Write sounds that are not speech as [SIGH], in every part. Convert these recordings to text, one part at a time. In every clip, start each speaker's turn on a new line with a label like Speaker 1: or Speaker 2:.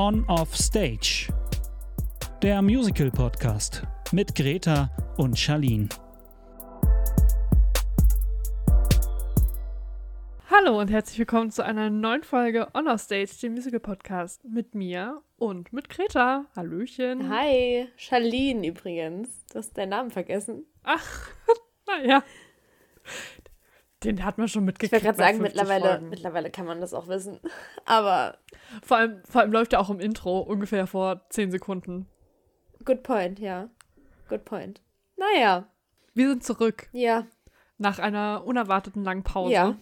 Speaker 1: On Off Stage. Der Musical Podcast mit Greta und Charlene.
Speaker 2: Hallo und herzlich willkommen zu einer neuen Folge On Off Stage, dem Musical Podcast mit mir und mit Greta. Hallöchen.
Speaker 3: Hi, Charlene übrigens. Du hast deinen Namen vergessen.
Speaker 2: Ach, [LAUGHS] naja. Den hat man schon
Speaker 3: Ich
Speaker 2: mitgekriegt.
Speaker 3: wollte gerade sagen,
Speaker 2: 50
Speaker 3: mittlerweile,
Speaker 2: Folgen.
Speaker 3: mittlerweile kann man das auch wissen. [LAUGHS] Aber
Speaker 2: Vor allem, vor allem läuft er auch im Intro ungefähr vor 10 Sekunden.
Speaker 3: good point, ja. Good point. Naja,
Speaker 2: Wir sind zurück
Speaker 3: ja,
Speaker 2: nach einer unerwarteten langen Pause.
Speaker 3: ja.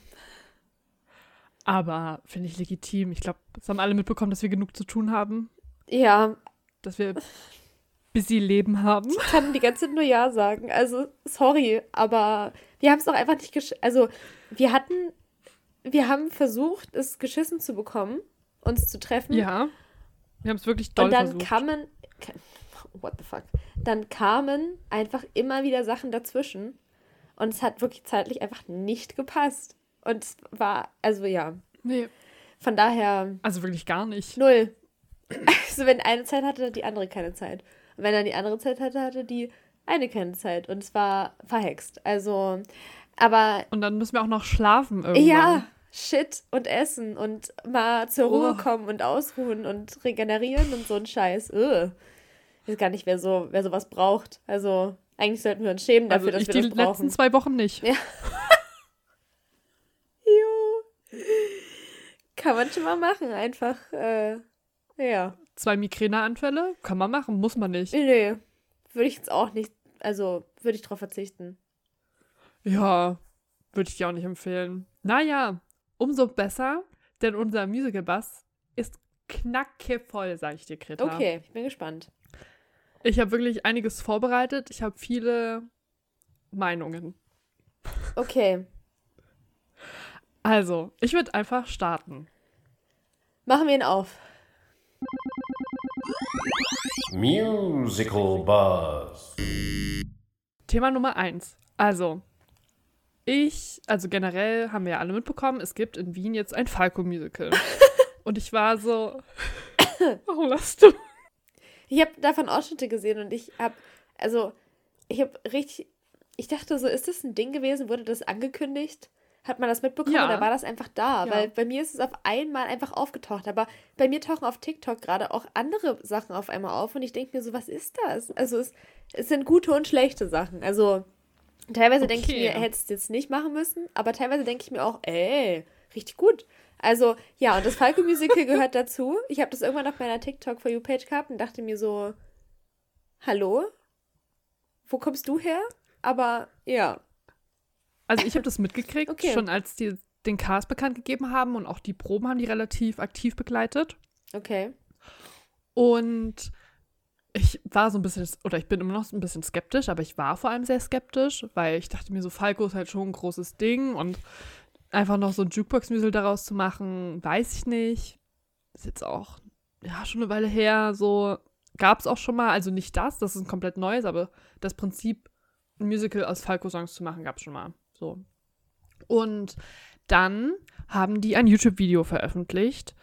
Speaker 2: Aber finde ich legitim. Ich glaube, es haben alle mitbekommen, dass wir genug zu tun haben,
Speaker 3: Ja,
Speaker 2: dass wir busy Leben haben.
Speaker 3: ich kann die ganze Zeit nur Ja sagen. Also, sorry, aber wir haben es auch einfach nicht gesch... Also, wir hatten... Wir haben versucht, es geschissen zu bekommen, uns zu treffen.
Speaker 2: Ja. Wir haben es wirklich doll
Speaker 3: Und dann
Speaker 2: versucht.
Speaker 3: kamen... What the fuck? Dann kamen einfach immer wieder Sachen dazwischen. Und es hat wirklich zeitlich einfach nicht gepasst. Und es war, also ja,
Speaker 2: nee,
Speaker 3: von daher
Speaker 2: also wirklich gar nicht.
Speaker 3: null. [LAUGHS] Also wenn eine Zeit hatte, hat die andere keine Zeit. Wenn dann die andere Zeit hatte, hatte die eine keine Zeit. Und es war verhext. Also, aber
Speaker 2: Und dann müssen wir auch noch schlafen irgendwann.
Speaker 3: ja, shit und essen und mal zur Ruhe
Speaker 2: Oh.
Speaker 3: kommen und ausruhen und regenerieren und so ein Scheiß. Ugh. Ich weiß gar nicht, wer, so, wer sowas braucht. Also, eigentlich sollten wir uns schämen dafür,
Speaker 2: also
Speaker 3: dass
Speaker 2: die
Speaker 3: wir das
Speaker 2: letzten
Speaker 3: brauchen.
Speaker 2: zwei Wochen nicht.
Speaker 3: Ja. [LAUGHS] Jo. Kann man schon mal machen, einfach. Äh, ja.
Speaker 2: Zwei Migräneanfälle kann man machen, muss man nicht.
Speaker 3: Nee, würde ich jetzt auch nicht. Also, würde ich drauf verzichten.
Speaker 2: Ja, würde ich dir auch nicht empfehlen. Naja, umso besser, denn unser Musical-Bass ist knackevoll, sage ich dir, Greta.
Speaker 3: Okay, ich bin gespannt.
Speaker 2: Ich habe wirklich einiges vorbereitet. Ich habe viele Meinungen.
Speaker 3: Okay.
Speaker 2: Also, ich würde einfach starten.
Speaker 3: Machen wir ihn auf.
Speaker 4: Musical Buzz.
Speaker 2: Thema Nummer eins. Also, ich, also generell haben wir ja alle mitbekommen, es gibt in Wien jetzt ein Falco-Musical. [LAUGHS] Und ich war so. [COUGHS] Warum lachst du?
Speaker 3: Ich habe davon Ausschnitte gesehen und ich habe, also, ich habe richtig, ich dachte so, ist das ein Ding gewesen? Wurde das angekündigt? Hat man das mitbekommen
Speaker 2: Ja.
Speaker 3: oder war das einfach da?
Speaker 2: Ja.
Speaker 3: Weil bei mir ist es auf einmal einfach aufgetaucht. Aber bei mir tauchen auf TikTok gerade auch andere Sachen auf einmal auf und ich denke mir so, was ist das? Also es, es sind gute und schlechte Sachen. Also teilweise denke ich
Speaker 2: Okay.
Speaker 3: mir, hätte es jetzt nicht machen müssen, aber teilweise denke ich mir auch, ey, richtig gut. Also ja, und das Falco Musical [LAUGHS] gehört dazu. Ich habe das irgendwann auf meiner TikTok for You Page gehabt und dachte mir so, hallo? Wo kommst du her? Aber ja,
Speaker 2: Also ich habe das mitgekriegt,
Speaker 3: Okay.
Speaker 2: schon als die den Cast bekannt gegeben haben und auch die Proben haben die relativ aktiv begleitet.
Speaker 3: okay.
Speaker 2: Und ich war so ein bisschen, oder ich bin immer noch so ein bisschen skeptisch, aber ich war vor allem sehr skeptisch, weil ich dachte mir so, Falco ist halt schon ein großes Ding und einfach noch so ein Jukebox-Musical daraus zu machen, weiß ich nicht. Ist jetzt auch, ja, schon eine Weile her, so gab es auch schon mal, also nicht das, das ist ein komplett neues, aber das Prinzip, ein Musical aus Falco-Songs zu machen, gab es schon mal. So. Und dann haben die ein YouTube-Video veröffentlicht.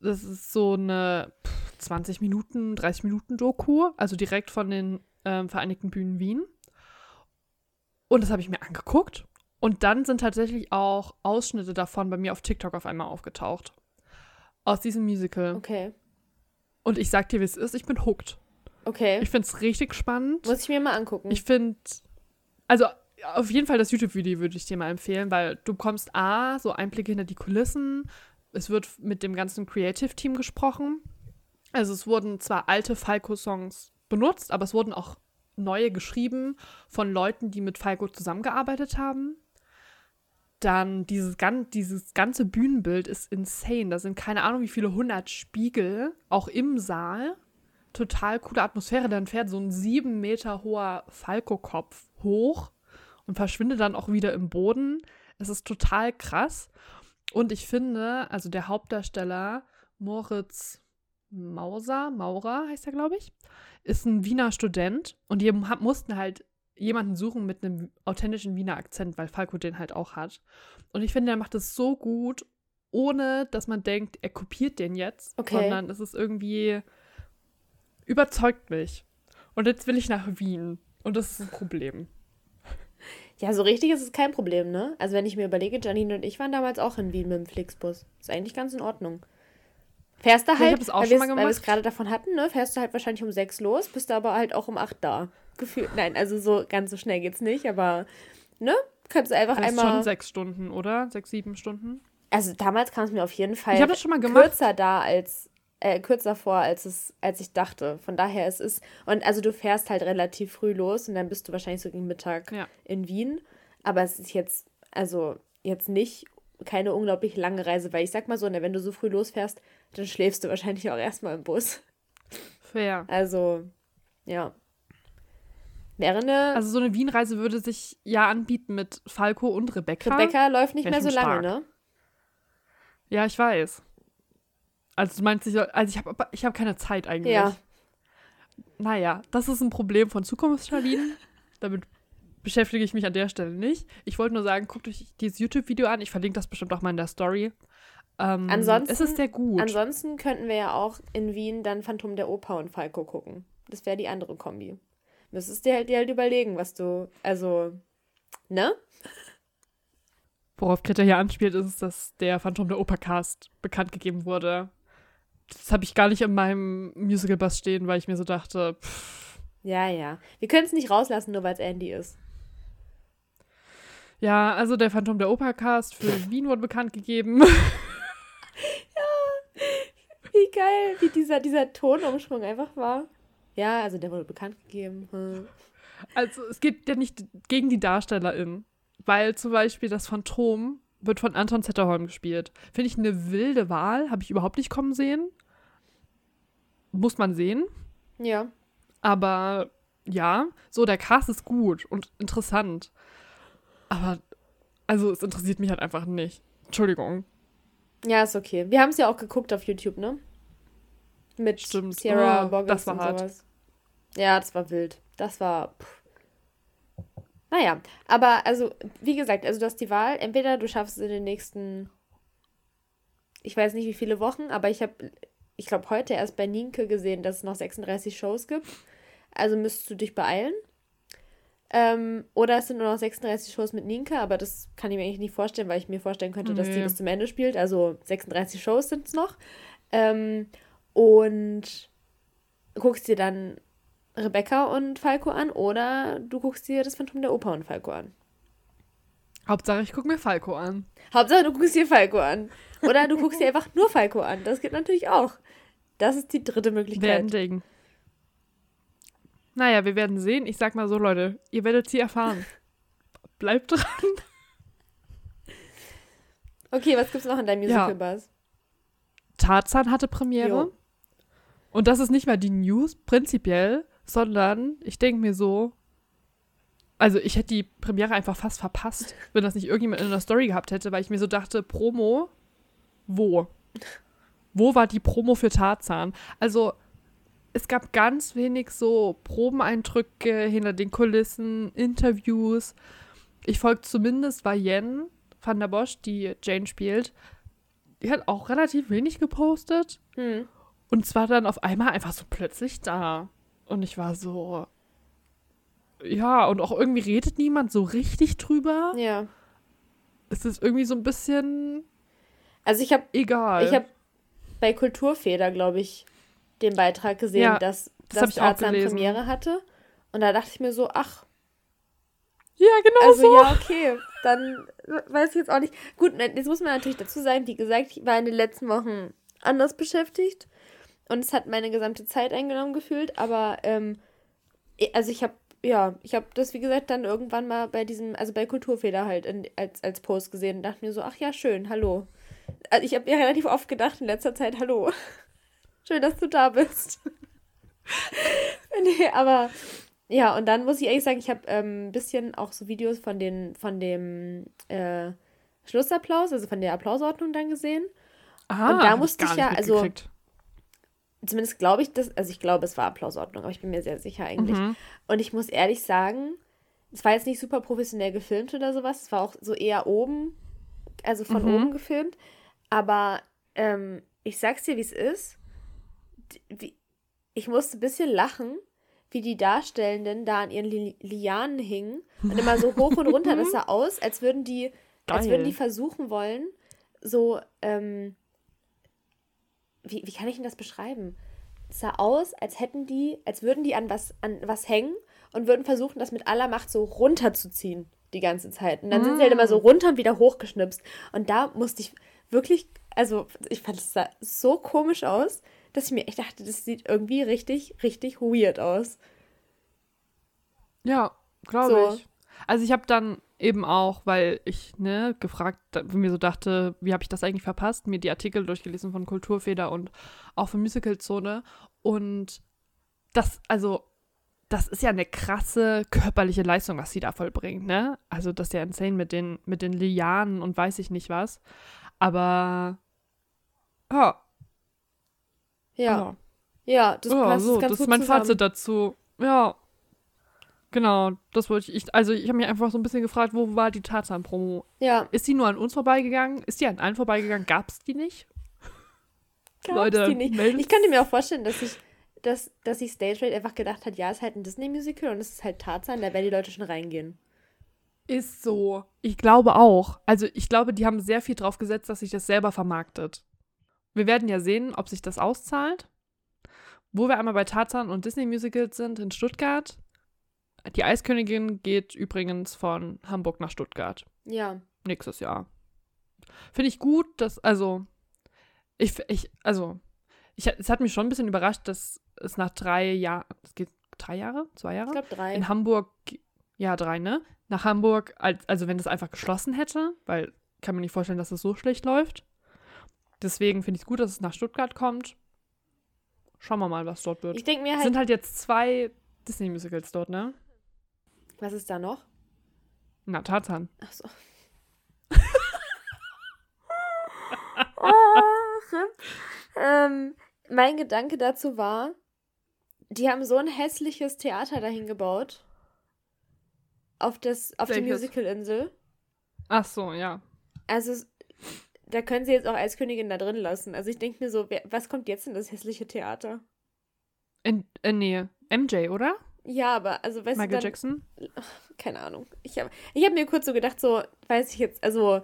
Speaker 2: Das ist so eine pff, 20 Minuten, 30 Minuten Doku, also direkt von den ähm, Vereinigten Bühnen Wien. Und das habe ich mir angeguckt. Und dann sind tatsächlich auch Ausschnitte davon bei mir auf TikTok auf einmal aufgetaucht. Aus diesem Musical.
Speaker 3: Okay.
Speaker 2: Und ich sag dir, wie es ist, ich bin hooked.
Speaker 3: Okay.
Speaker 2: Ich finde es richtig spannend.
Speaker 3: Muss ich mir mal angucken.
Speaker 2: Ich finde, also auf jeden Fall das YouTube-Video würde ich dir mal empfehlen, weil du bekommst A, so Einblicke hinter die Kulissen. Es wird mit dem ganzen Creative-Team gesprochen. Also es wurden zwar alte Falco-Songs benutzt, aber es wurden auch neue geschrieben von Leuten, die mit Falco zusammengearbeitet haben. Dann dieses, gan dieses ganze Bühnenbild ist insane. Da sind keine Ahnung wie viele hundert Spiegel, auch im Saal total coole Atmosphäre. Dann fährt so ein sieben Meter hoher Falco-Kopf hoch und verschwindet dann auch wieder im Boden. Es ist total krass. Und ich finde, also der Hauptdarsteller Moritz Mauser, Maurer heißt er, glaube ich, ist ein Wiener Student und die mussten halt jemanden suchen mit einem authentischen Wiener Akzent, weil Falco den halt auch hat. Und ich finde, er macht es so gut ohne dass man denkt, er kopiert den jetzt,
Speaker 3: Okay.
Speaker 2: sondern es ist irgendwie überzeugt mich. Und jetzt will ich nach Wien. Und das ist ein Problem.
Speaker 3: Ja, so richtig ist es kein Problem, ne? Also wenn ich mir überlege, Janine und ich waren damals auch in Wien mit dem Flixbus. Ist eigentlich ganz in Ordnung. Fährst du
Speaker 2: ich
Speaker 3: halt,
Speaker 2: das auch
Speaker 3: weil wir es gerade davon hatten, ne? Fährst du halt wahrscheinlich um sechs los, bist du aber halt auch um acht da. Gefühlt. Nein, also so ganz so schnell geht's nicht, aber ne? Kannst du einfach
Speaker 2: Das ist
Speaker 3: einmal.
Speaker 2: schon sechs Stunden, oder? Sechs, sieben Stunden?
Speaker 3: Also damals kam es mir auf jeden Fall
Speaker 2: Ich habe das schon mal gemacht.
Speaker 3: kürzer da als äh, kürzer vor, als es, als ich dachte. Von daher es ist und also du fährst halt relativ früh los und dann bist du wahrscheinlich so gegen Mittag
Speaker 2: Ja.
Speaker 3: in Wien. Aber es ist jetzt also jetzt nicht keine unglaublich lange Reise, weil ich sag mal so, ne, wenn du so früh losfährst, dann schläfst du wahrscheinlich auch erstmal im Bus.
Speaker 2: Fair.
Speaker 3: Also ja. Wäre eine
Speaker 2: Also so eine Wien-Reise würde sich ja anbieten mit Falco und Rebecca.
Speaker 3: Rebecca läuft nicht mehr so lange,
Speaker 2: stark.
Speaker 3: ne?
Speaker 2: Ja, ich weiß. Also du meinst, ich, also ich habe ich hab keine Zeit eigentlich.
Speaker 3: Ja.
Speaker 2: Naja, das ist ein Problem von Zukunftsschalinen. [LAUGHS] Damit beschäftige ich mich an der Stelle nicht. Ich wollte nur sagen, guckt euch dieses YouTube-Video an. Ich verlinke das bestimmt auch mal in der Story. Ähm,
Speaker 3: Ansonsten-
Speaker 2: es ist sehr gut.
Speaker 3: Ansonsten könnten wir ja auch in Wien dann Phantom der Oper und Falco gucken. Das wäre die andere Kombi. Müsstest dir halt, dir halt überlegen, was du, also, ne?
Speaker 2: Worauf Greta hier anspielt, ist, dass der Phantom der Oper-Cast bekannt gegeben wurde. Das habe ich gar nicht in meinem Musical-Bus stehen, weil ich mir so dachte, pff,
Speaker 3: Ja, ja. Wir können es nicht rauslassen, nur weil es Andy ist.
Speaker 2: ja, also der Phantom der Oper-Cast für [LAUGHS] Wien wurde bekannt gegeben. [LAUGHS]
Speaker 3: Wie geil, wie dieser, dieser Tonumschwung einfach war. Ja, also der wurde bekannt gegeben. Hm.
Speaker 2: Also es geht ja nicht gegen die DarstellerInnen, weil zum Beispiel das Phantom wird von Anton Zetterholm gespielt. Finde ich eine wilde Wahl, habe ich überhaupt nicht kommen sehen. Muss man sehen.
Speaker 3: Ja.
Speaker 2: Aber ja, so der Cast ist gut und interessant. Aber also es interessiert mich halt einfach nicht. Entschuldigung.
Speaker 3: Ja, ist okay. Wir haben es ja auch geguckt auf YouTube, ne? Mit
Speaker 2: Stimmt.
Speaker 3: Sierra
Speaker 2: Oh,
Speaker 3: Boggins
Speaker 2: das war
Speaker 3: und
Speaker 2: hart.
Speaker 3: sowas. Ja, das war wild. Das war. Pff. Naja, aber also, wie gesagt, also du hast die Wahl. Entweder du schaffst es in den nächsten, ich weiß nicht wie viele Wochen, aber ich habe, ich glaube, heute erst bei Nienke gesehen, dass es noch 36 Shows gibt. Also müsstest du dich beeilen. Ähm, oder es sind nur noch 36 Shows mit Nienke, aber das kann ich mir eigentlich nicht vorstellen, weil ich mir vorstellen könnte, dass die
Speaker 2: Nee.
Speaker 3: bis zum Ende spielt. Also 36 Shows sind es noch. Ähm, und guckst dir dann Rebecca und Falco an oder du guckst dir das Phantom der Oper und Falco an.
Speaker 2: Hauptsache, ich gucke mir Falco an.
Speaker 3: Hauptsache, du guckst dir Falco an. Oder du guckst dir einfach nur Falco an. Das geht natürlich auch. Das ist die dritte Möglichkeit.
Speaker 2: Ding. Naja, wir werden sehen. Ich sag mal so, Leute, ihr werdet sie erfahren. [LAUGHS] Bleibt dran.
Speaker 3: Okay, was gibt's noch in deinem
Speaker 2: Ja.
Speaker 3: Musical Buzz?
Speaker 2: Tarzan hatte Premiere.
Speaker 3: Jo.
Speaker 2: Und das ist nicht mal die News prinzipiell, sondern ich denke mir so, also ich hätte die Premiere einfach fast verpasst, wenn das nicht irgendjemand in der Story gehabt hätte, weil ich mir so dachte, Promo, wo? Wo war die Promo für Tarzan? Also es gab ganz wenig so Probeneindrücke hinter den Kulissen, Interviews. Ich folge zumindest bei Yen van der Bosch, die Jane spielt. Die hat auch relativ wenig gepostet.
Speaker 3: Hm.
Speaker 2: Und zwar dann auf einmal einfach so plötzlich da. Und ich war so. Ja, und auch irgendwie redet niemand so richtig drüber.
Speaker 3: Ja.
Speaker 2: Es ist irgendwie so ein bisschen
Speaker 3: Also ich habe
Speaker 2: egal.
Speaker 3: ich hab bei Kulturfeder, glaube ich, den Beitrag gesehen,
Speaker 2: Ja,
Speaker 3: dass,
Speaker 2: das auch
Speaker 3: Tarzan. Premiere hatte. Und da dachte ich mir so, ach,
Speaker 2: ja, genau
Speaker 3: Also
Speaker 2: so.
Speaker 3: ja, okay. Dann weiß ich jetzt auch nicht. Gut, jetzt muss man natürlich dazu sagen, wie gesagt, ich war in den letzten Wochen anders beschäftigt. Und es hat meine gesamte Zeit eingenommen gefühlt. Aber, ähm, also ich habe, ja, ich habe das, wie gesagt, dann irgendwann mal bei diesem, also bei Kulturfeder halt in, als, als Post gesehen und dachte mir so, ach ja, schön, hallo. Also ich habe mir relativ oft gedacht in letzter Zeit, hallo. [LAUGHS] Schön, dass du da bist. [LAUGHS] nee, aber ja, und dann muss ich ehrlich sagen, ich habe ähm, ein bisschen auch so Videos von den, von dem äh, Schlussapplaus, also von der Applausordnung dann gesehen.
Speaker 2: Aha,
Speaker 3: und da musste
Speaker 2: gar
Speaker 3: ich ja,
Speaker 2: nicht
Speaker 3: also-
Speaker 2: mitgekriegt.
Speaker 3: Zumindest glaube ich das, also ich glaube, es war Applausordnung, aber ich bin mir sehr sicher eigentlich.
Speaker 2: Mhm.
Speaker 3: Und ich muss ehrlich sagen, es war jetzt nicht super professionell gefilmt oder sowas, es war auch so eher oben, also von
Speaker 2: Mhm.
Speaker 3: oben gefilmt. Aber ähm, ich sag's dir, wie es ist. Wie, ich musste ein bisschen lachen, wie die Darstellenden da an ihren Li Lianen hingen und immer so hoch und runter. Das [LAUGHS] sah aus, als würden die, als würden
Speaker 2: Geil.
Speaker 3: die versuchen wollen, so, ähm, wie, wie kann ich denn das beschreiben? Es sah aus, als hätten die, als würden die an was, an was hängen und würden versuchen, das mit aller Macht so runterzuziehen die ganze Zeit. Und dann sind sie halt immer so runter und wieder hochgeschnipst. Und da musste ich wirklich, also ich fand es sah so komisch aus, dass ich mir echt dachte, das sieht irgendwie richtig, richtig weird aus.
Speaker 2: Ja, glaube
Speaker 3: So.
Speaker 2: ich. Also ich habe dann eben auch, weil ich ne gefragt, mir so dachte, wie habe ich das eigentlich verpasst, mir die Artikel durchgelesen von Kulturfeder und auch von Musicalzone und das, also das ist ja eine krasse körperliche Leistung, was sie da vollbringt, ne? Also das ist ja insane mit den mit den Lianen und weiß ich nicht was, aber ja,
Speaker 3: Ja, ja, das passt
Speaker 2: so, das ist mein
Speaker 3: zusammen.
Speaker 2: Fazit dazu. Ja. Genau, das wollte ich. ich also, ich habe mich einfach so ein bisschen gefragt, wo war die Tarzan-Promo?
Speaker 3: Ja,
Speaker 2: Ist die nur an uns vorbeigegangen? Ist die an allen vorbeigegangen? Gab es die nicht?
Speaker 3: gab's
Speaker 2: Leute,
Speaker 3: die nicht.
Speaker 2: melden's.
Speaker 3: Ich könnte mir auch vorstellen, dass ich, dass, dass sich Stage Raid einfach gedacht hat, ja, es ist halt ein Disney-Musical und es ist halt Tarzan, da werden die Leute schon reingehen.
Speaker 2: Ist so. Ich glaube auch. Also, ich glaube, die haben sehr viel drauf gesetzt, dass sich das selber vermarktet. Wir werden ja sehen, ob sich das auszahlt. Wo wir einmal bei Tarzan und Disney-Musicals sind, in Stuttgart. Die Eiskönigin geht übrigens von Hamburg nach Stuttgart.
Speaker 3: Ja,
Speaker 2: nächstes Jahr. Finde ich gut, dass, also, ich, ich, also, ich, es hat mich schon ein bisschen überrascht, dass es nach drei Jahren, es geht drei Jahre, zwei Jahre?
Speaker 3: ich glaube drei.
Speaker 2: In Hamburg, ja, drei, ne? Nach Hamburg, als, also wenn das einfach geschlossen hätte, weil kann mir nicht vorstellen, dass es so schlecht läuft. Deswegen finde ich es gut, dass es nach Stuttgart kommt. Schauen wir mal, was dort wird.
Speaker 3: Ich denke mir
Speaker 2: Es
Speaker 3: halt,
Speaker 2: sind halt jetzt zwei Disney-Musicals dort, ne?
Speaker 3: Was ist da noch?
Speaker 2: Na, Tarzan.
Speaker 3: Ach so. Ach, ähm, mein Gedanke dazu war, die haben so ein hässliches Theater dahin gebaut. Auf, das, auf die
Speaker 2: Welches?
Speaker 3: Musicalinsel.
Speaker 2: Ach so, ja.
Speaker 3: Also, da können sie jetzt auch als Königin da drin lassen. Also, ich denke mir so, wer, was kommt jetzt in das hässliche Theater?
Speaker 2: In, äh, nee, MJ, oder?
Speaker 3: Ja, aber, also, weißt
Speaker 2: Michael
Speaker 3: du, dann,
Speaker 2: Jackson?
Speaker 3: keine Ahnung. Ich habe ich hab mir kurz so gedacht, so, weiß ich jetzt, also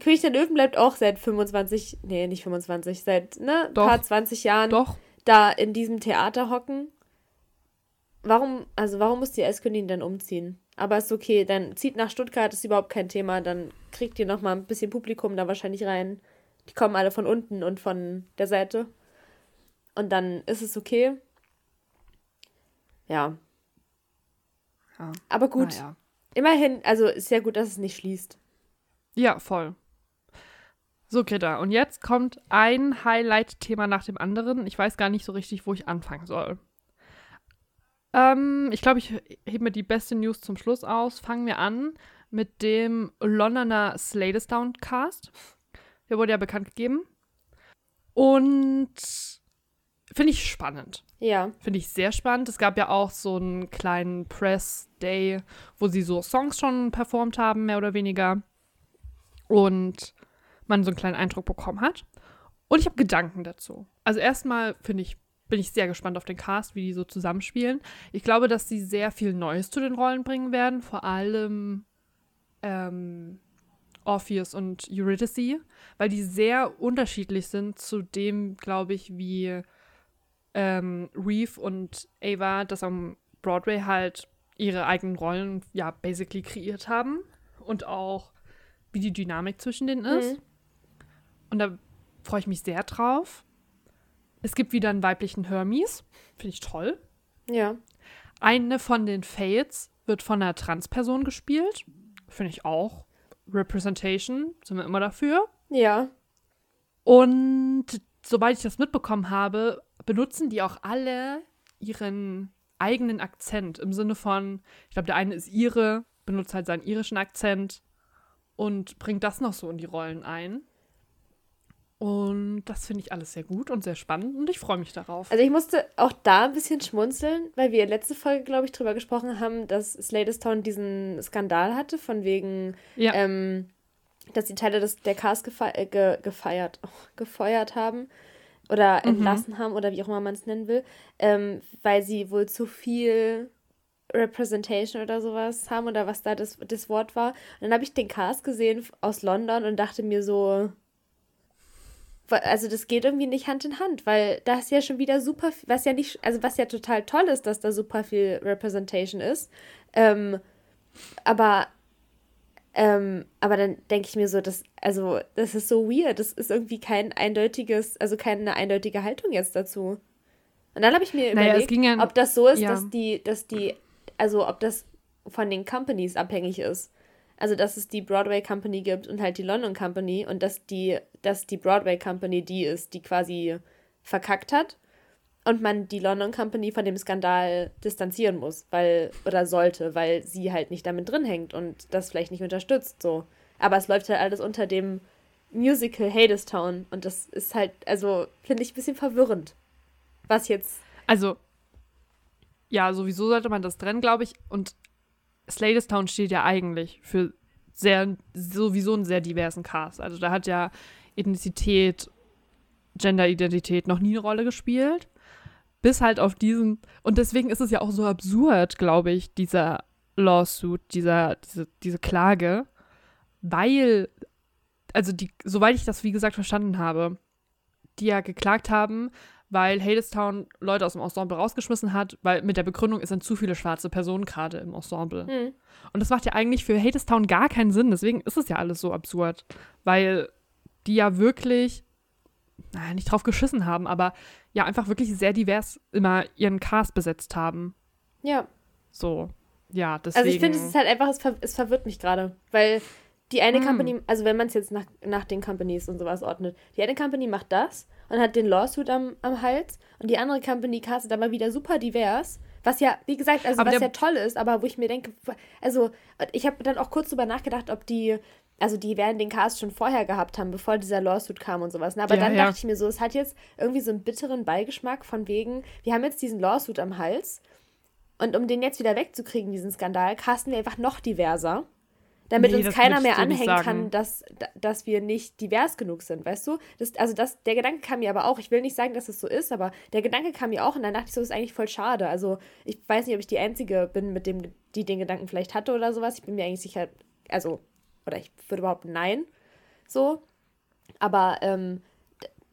Speaker 3: König der Löwen bleibt auch seit 25, nee, nicht 25, seit, ne,
Speaker 2: Doch.
Speaker 3: paar 20 Jahren
Speaker 2: Doch.
Speaker 3: da in diesem Theater hocken. Warum, also warum muss die Eiskönigin dann umziehen? Aber ist okay, dann zieht nach Stuttgart, ist überhaupt kein Thema, dann kriegt ihr noch mal ein bisschen Publikum da wahrscheinlich rein. Die kommen alle von unten und von der Seite. Und dann ist es okay. Ja.
Speaker 2: Ja.
Speaker 3: Aber gut,
Speaker 2: Naja.
Speaker 3: immerhin, also ist ja gut, dass es nicht schließt.
Speaker 2: Ja, voll. So, Greta, und jetzt kommt ein Highlight-Thema nach dem anderen. Ich weiß gar nicht so richtig, wo ich anfangen soll. Ähm, ich glaube, ich hebe mir die beste News zum Schluss aus. Fangen wir an mit dem Londoner Sladestown Cast. Der wurde ja bekannt gegeben. Und finde ich spannend.
Speaker 3: Ja,
Speaker 2: Finde ich sehr spannend. Es gab ja auch so einen kleinen Press-Day, wo sie so Songs schon performt haben, mehr oder weniger. Und man so einen kleinen Eindruck bekommen hat. Und ich habe Gedanken dazu. Also erstmal finde ich, bin ich sehr gespannt auf den Cast, wie die so zusammenspielen. Ich glaube, dass sie sehr viel Neues zu den Rollen bringen werden. Vor allem ähm, Orpheus und Eurydice, weil die sehr unterschiedlich sind zu dem, glaube ich, wie ähm, Reeve und Ava das am Broadway halt ihre eigenen Rollen ja basically kreiert haben und auch wie die Dynamik zwischen denen ist.
Speaker 3: Mhm.
Speaker 2: Und da freue ich mich sehr drauf. Es gibt wieder einen weiblichen Hermes, finde ich toll.
Speaker 3: ja.
Speaker 2: Eine von den Fates wird von einer Transperson gespielt, finde ich auch. Representation, sind wir immer dafür.
Speaker 3: Ja.
Speaker 2: Und soweit ich das mitbekommen habe, benutzen die auch alle ihren eigenen Akzent im Sinne von, ich glaube, der eine ist ihre, benutzt halt seinen irischen Akzent und bringt das noch so in die Rollen ein. Und das finde ich alles sehr gut und sehr spannend und ich freue mich darauf.
Speaker 3: Also ich musste auch da ein bisschen schmunzeln, weil wir letzte Folge, glaube ich, drüber gesprochen haben, dass Sladestown diesen Skandal hatte, von wegen
Speaker 2: ja,
Speaker 3: ähm, dass die Teile des, der Cast gefe äh, ge gefeiert, oh, [LAUGHS] gefeuert haben oder
Speaker 2: Mhm.
Speaker 3: entlassen haben oder wie auch immer man es nennen will, ähm, weil sie wohl zu viel Representation oder sowas haben oder was da das, das Wort war. Und dann habe ich den Cast gesehen aus London und dachte mir so, also das geht irgendwie nicht Hand in Hand, weil da ist ja schon wieder super, viel- was ja nicht, also was ja total toll ist, dass da super viel Representation ist. Ähm, aber ähm, aber dann denke ich mir so, das, also, das ist so weird. Das ist irgendwie kein eindeutiges, also keine eindeutige Haltung jetzt dazu. Und dann habe ich mir
Speaker 2: Naja,
Speaker 3: überlegt,
Speaker 2: ja-
Speaker 3: ob das so ist,
Speaker 2: ja.
Speaker 3: dass die, dass die, also ob das von den Companies abhängig ist. Also, dass es die Broadway Company gibt und halt die London Company und dass die, dass die Broadway Company die ist, die quasi verkackt hat und man die London Company von dem Skandal distanzieren muss, weil, oder sollte, weil sie halt nicht damit drin hängt und das vielleicht nicht unterstützt, so. Aber es läuft halt alles unter dem Musical Hadestown und das ist halt, also, finde ich ein bisschen verwirrend. Was jetzt,
Speaker 2: Also, ja, sowieso sollte man das trennen, glaube ich. Und Sladestown steht ja eigentlich für sehr, sowieso einen sehr diversen Cast. Also da hat ja Ethnizität, Genderidentität noch nie eine Rolle gespielt. Bis halt auf diesen. Und deswegen ist es ja auch so absurd, glaube ich, dieser Lawsuit, dieser, diese, diese Klage. Weil, also die, soweit ich das wie gesagt verstanden habe, die ja geklagt haben, weil Hadestown Leute aus dem Ensemble rausgeschmissen hat, weil mit der Begründung, es sind zu viele schwarze Personen gerade im Ensemble.
Speaker 3: hm,
Speaker 2: Und das macht ja eigentlich für Hadestown gar keinen Sinn. Deswegen ist es ja alles so absurd. Weil die ja wirklich, naja, nicht drauf geschissen haben, aber ja einfach wirklich sehr divers immer ihren Cast besetzt haben.
Speaker 3: ja.
Speaker 2: So, ja, deswegen.
Speaker 3: Also ich finde, es ist halt einfach, es, ver es verwirrt mich gerade, weil die eine
Speaker 2: Hm.
Speaker 3: Company, also wenn man es jetzt nach, nach den Companies und sowas ordnet, die eine Company macht das und hat den Lawsuit am, am Hals und die andere Company castet aber wieder super divers, was ja, wie gesagt, also
Speaker 2: Aber
Speaker 3: was ja toll ist, aber wo ich mir denke, also ich habe dann auch kurz drüber nachgedacht, ob die, also die werden den Cast schon vorher gehabt haben, bevor dieser Lawsuit kam und sowas. ne? Aber
Speaker 2: Ja,
Speaker 3: dann
Speaker 2: ja.
Speaker 3: dachte ich mir so, es hat jetzt irgendwie so einen bitteren Beigeschmack von wegen, wir haben jetzt diesen Lawsuit am Hals und um den jetzt wieder wegzukriegen, diesen Skandal, casten wir einfach noch diverser. Damit
Speaker 2: Nee,
Speaker 3: uns
Speaker 2: das
Speaker 3: keiner mehr anhängen kann, dass, dass wir nicht divers genug sind, weißt du? Das, also das, der Gedanke kam mir aber auch, ich will nicht sagen, dass es so ist, aber der Gedanke kam mir auch und dann dachte ich so, das ist eigentlich voll schade. Also ich weiß nicht, ob ich die Einzige bin, mit dem, die den Gedanken vielleicht hatte oder sowas. Ich bin mir eigentlich sicher, also, oder ich würde überhaupt nein, so. Aber ähm,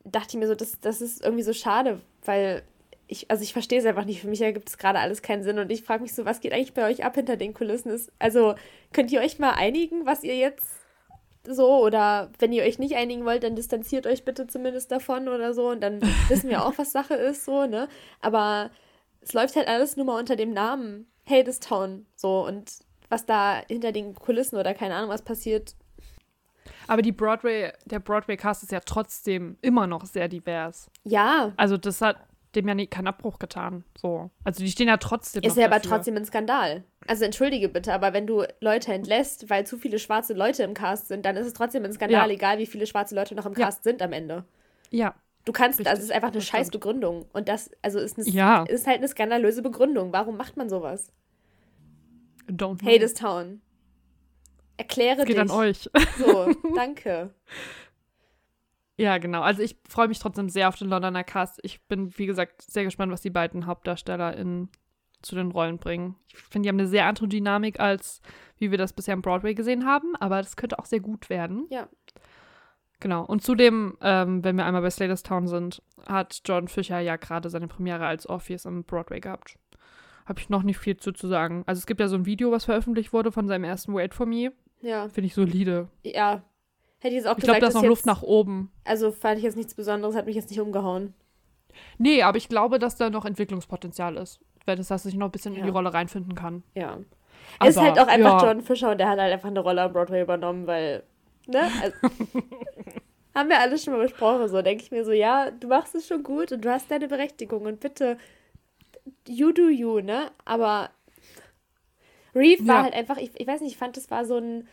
Speaker 3: dachte ich mir so, das, das ist irgendwie so schade, weil ich, also ich verstehe es einfach nicht. Für mich ergibt es gerade alles keinen Sinn und ich frage mich so, was geht eigentlich bei euch ab hinter den Kulissen? Ist, also könnt ihr euch mal einigen, was ihr jetzt so oder wenn ihr euch nicht einigen wollt, dann distanziert euch bitte zumindest davon oder so und dann [LAUGHS] wissen wir auch, was Sache ist, so, ne? Aber es läuft halt alles nur mal unter dem Namen Hadestown, so und was da hinter den Kulissen oder keine Ahnung was passiert,
Speaker 2: aber die Broadway, der Broadway-Cast ist ja trotzdem immer noch sehr divers.
Speaker 3: ja,
Speaker 2: Also das hat dem ja nie, keinen Abbruch getan. So. Also die stehen ja trotzdem
Speaker 3: Ist ja aber
Speaker 2: dafür.
Speaker 3: trotzdem ein Skandal. Also entschuldige bitte, aber wenn du Leute entlässt, weil zu viele schwarze Leute im Cast sind, dann ist es trotzdem ein Skandal,
Speaker 2: Ja.
Speaker 3: egal wie viele schwarze Leute noch im
Speaker 2: Ja.
Speaker 3: Cast sind am Ende.
Speaker 2: Ja.
Speaker 3: Du kannst,
Speaker 2: Richtig,
Speaker 3: also es ist einfach eine scheiß Begründung. Und das, also ist, eine,
Speaker 2: Ja.
Speaker 3: ist halt eine skandalöse Begründung. Warum macht man sowas?
Speaker 2: Don't know.
Speaker 3: Hadestown. Erkläre
Speaker 2: Es geht
Speaker 3: dich.
Speaker 2: an euch.
Speaker 3: So, [LAUGHS] danke.
Speaker 2: Ja, genau. Also ich freue mich trotzdem sehr auf den Londoner Cast. Ich bin, wie gesagt, sehr gespannt, was die beiden HauptdarstellerInnen zu den Rollen bringen. Ich finde, die haben eine sehr andere Dynamik, als wie wir das bisher im Broadway gesehen haben, aber das könnte auch sehr gut werden.
Speaker 3: Ja.
Speaker 2: Genau. Und zudem, ähm, wenn wir einmal bei Slaterstown sind, hat John Fisher ja gerade seine Premiere als Orpheus am Broadway gehabt. Habe ich noch nicht viel zu, zu sagen. Also es gibt ja so ein Video, was veröffentlicht wurde von seinem ersten Wait for Me.
Speaker 3: Ja.
Speaker 2: Finde ich solide.
Speaker 3: Ja. Hätte ich jetzt auch
Speaker 2: Ich glaube,
Speaker 3: gesagt,
Speaker 2: da ist noch
Speaker 3: dass
Speaker 2: Luft
Speaker 3: jetzt,
Speaker 2: nach oben.
Speaker 3: Also fand ich jetzt nichts Besonderes, hat mich jetzt nicht umgehauen.
Speaker 2: Nee, aber ich glaube, dass da noch Entwicklungspotenzial ist. Weil das, dass er sich noch ein bisschen in
Speaker 3: Ja.
Speaker 2: die Rolle reinfinden kann.
Speaker 3: Ja.
Speaker 2: Aber,
Speaker 3: ist halt auch einfach
Speaker 2: ja,
Speaker 3: John Fisher und der hat halt einfach eine Rolle am Broadway übernommen, weil, ne? Also, [LAUGHS] haben wir alles schon mal besprochen, so denke ich mir so, ja, du machst es schon gut und du hast deine Berechtigung und bitte, you do you, ne? Aber Reeve war
Speaker 2: Ja.
Speaker 3: halt einfach, ich, ich weiß nicht, ich fand, das war so ein,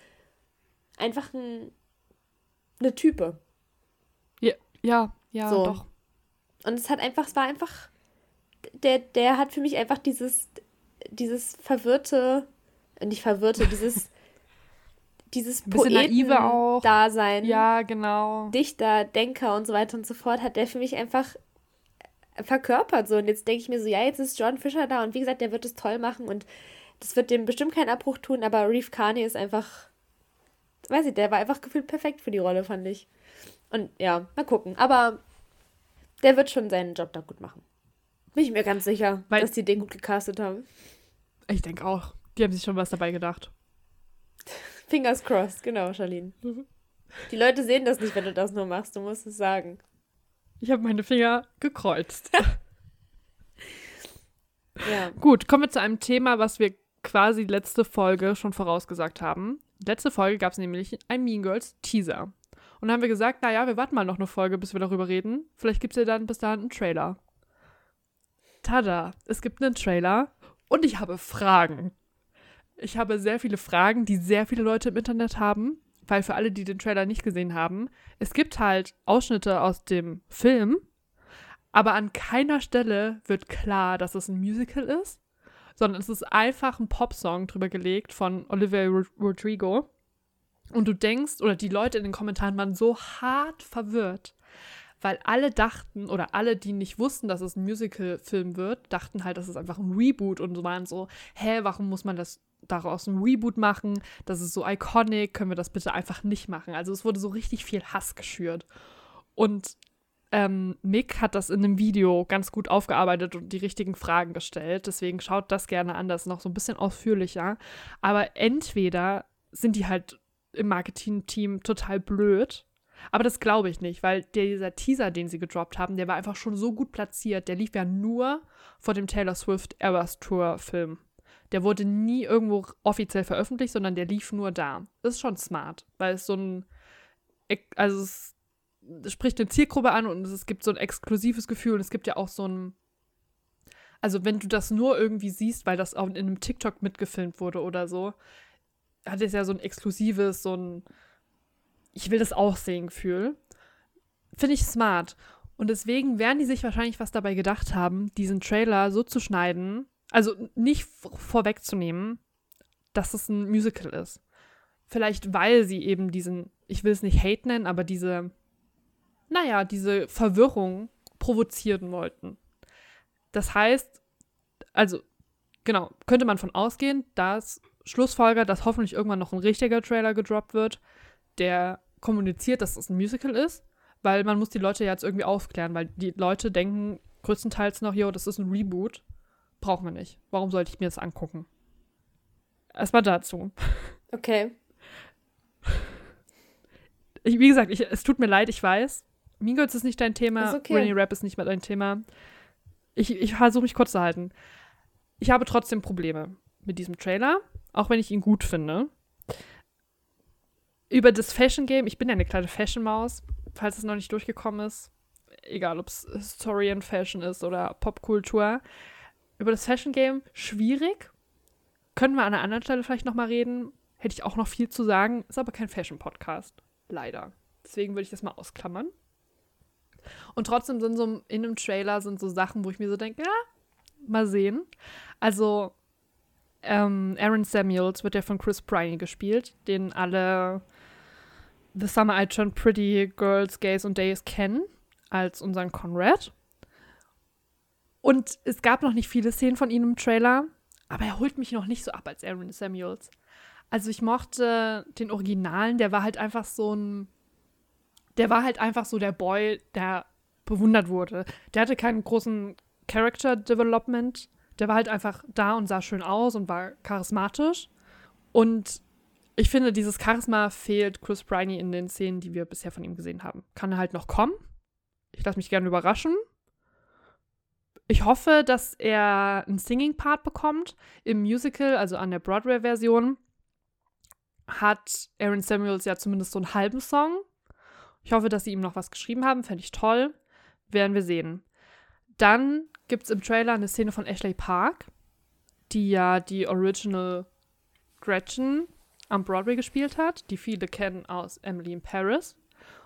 Speaker 3: einfach ein, eine Type.
Speaker 2: Ja, ja,
Speaker 3: So.
Speaker 2: doch.
Speaker 3: Und es hat einfach, es war einfach, der, der hat für mich einfach dieses, dieses verwirrte, nicht verwirrte, dieses, [LAUGHS] dieses
Speaker 2: Bisschen naive auch.
Speaker 3: Dasein,
Speaker 2: Ja, genau.
Speaker 3: Dichter, Denker und so weiter und so fort, hat der für mich einfach verkörpert so. Und jetzt denke ich mir so, ja, jetzt ist John Fisher da und wie gesagt, der wird es toll machen und das wird dem bestimmt keinen Abbruch tun, aber Reeve Carney ist einfach, weiß ich, der war einfach gefühlt perfekt für die Rolle, fand ich. Und ja, mal gucken. Aber der wird schon seinen Job da gut machen. Bin ich mir ganz sicher,
Speaker 2: Weil-
Speaker 3: dass die den gut gecastet haben.
Speaker 2: Ich denke auch. Die haben sich schon was dabei gedacht.
Speaker 3: Fingers crossed, genau, Charlene. Die Leute sehen das nicht, wenn du das nur machst, du musst es sagen.
Speaker 2: Ich habe meine Finger gekreuzt. [LAUGHS]
Speaker 3: Ja.
Speaker 2: Gut, kommen wir zu einem Thema, was wir quasi letzte Folge schon vorausgesagt haben. Letzte Folge gab es nämlich ein Mean Girls Teaser. Und dann haben wir gesagt, naja, wir warten mal noch eine Folge, bis wir darüber reden. Vielleicht gibt es ja dann bis dahin einen Trailer. Tada, es gibt einen Trailer und ich habe Fragen. Ich habe sehr viele Fragen, die sehr viele Leute im Internet haben, weil für alle, die den Trailer nicht gesehen haben, es gibt halt Ausschnitte aus dem Film, aber an keiner Stelle wird klar, dass es ein Musical ist, sondern es ist einfach ein Popsong drüber gelegt von Olivia Ro- Rodrigo. Und du denkst, oder die Leute in den Kommentaren waren so hart verwirrt, weil alle dachten, oder alle, die nicht wussten, dass es ein Musical-Film wird, dachten halt, das ist einfach ein Reboot und waren so, hä, warum muss man das daraus ein Reboot machen? Das ist so iconic, können wir das bitte einfach nicht machen? Also es wurde so richtig viel Hass geschürt. Und ähm, Mick hat das in einem Video ganz gut aufgearbeitet und die richtigen Fragen gestellt. Deswegen schaut das gerne an, das ist noch so ein bisschen ausführlicher. Aber entweder sind die halt im Marketing-Team total blöd. Aber das glaube ich nicht, weil dieser Teaser, den sie gedroppt haben, der war einfach schon so gut platziert. Der lief ja nur vor dem Taylor Swift Eras Tour Film. Der wurde nie irgendwo offiziell veröffentlicht, sondern der lief nur da. Das ist schon smart, weil es so ein, also es spricht eine Zielgruppe an und es gibt so ein exklusives Gefühl und es gibt ja auch so ein, also wenn du das nur irgendwie siehst, weil das auch in einem TikTok mitgefilmt wurde oder so, hat es ja so ein exklusives, so ein, ich will das auch sehen Gefühl. Finde ich smart. Und deswegen werden die sich wahrscheinlich was dabei gedacht haben, diesen Trailer so zu schneiden, also nicht vorwegzunehmen, dass es ein Musical ist. Vielleicht, weil sie eben diesen, ich will es nicht Hate nennen, aber diese, naja, diese Verwirrung provozieren wollten. Das heißt, also, genau, könnte man von ausgehen, dass Schlussfolger, dass hoffentlich irgendwann noch ein richtiger Trailer gedroppt wird, der kommuniziert, dass es ein Musical ist, weil man muss die Leute jetzt irgendwie aufklären, weil die Leute denken größtenteils noch, yo, das ist ein Reboot. Brauchen wir nicht. Warum sollte ich mir das angucken? Erstmal dazu.
Speaker 3: Okay. [LAUGHS]
Speaker 2: Ich, wie gesagt, ich, es tut mir leid, ich weiß. Mean Girls ist nicht dein Thema.
Speaker 3: Ist okay.
Speaker 2: Rainy Rap ist nicht mehr dein Thema. Ich, ich versuche mich kurz zu halten. Ich habe trotzdem Probleme mit diesem Trailer, auch wenn ich ihn gut finde. Über das Fashion Game, ich bin ja eine kleine Fashion-Maus, falls es noch nicht durchgekommen ist. Egal, ob es Historian Fashion ist oder Popkultur. Über das Fashion Game schwierig. Können wir an einer anderen Stelle vielleicht nochmal reden. Hätte ich auch noch viel zu sagen. Ist aber kein Fashion-Podcast. Leider. Deswegen würde ich das mal ausklammern. Und trotzdem sind so in einem Trailer sind so Sachen, wo ich mir so denke, ja, mal sehen. Also, ähm, Aaron Samuels wird ja von Chris Briney gespielt, den alle The Summer I Turned Pretty Girls, Gays und Days kennen, als unseren Conrad. Und es gab noch nicht viele Szenen von ihm im Trailer, aber er holt mich noch nicht so ab als Aaron Samuels. Also ich mochte den Originalen, der war halt einfach so ein, der war halt einfach so der Boy, der bewundert wurde. Der hatte keinen großen Character Development. Der war halt einfach da und sah schön aus und war charismatisch. Und ich finde, dieses Charisma fehlt Chris Briney in den Szenen, die wir bisher von ihm gesehen haben. Kann er halt noch kommen. Ich lasse mich gerne überraschen. Ich hoffe, dass er einen Singing-Part bekommt. Im Musical, also an der Broadway-Version, hat Aaron Samuels ja zumindest so einen halben Song. Ich hoffe, dass sie ihm noch was geschrieben haben. Fände ich toll. Werden wir sehen. Dann gibt es im Trailer eine Szene von Ashley Park, die ja die Original Gretchen am Broadway gespielt hat, die viele kennen aus Emily in Paris.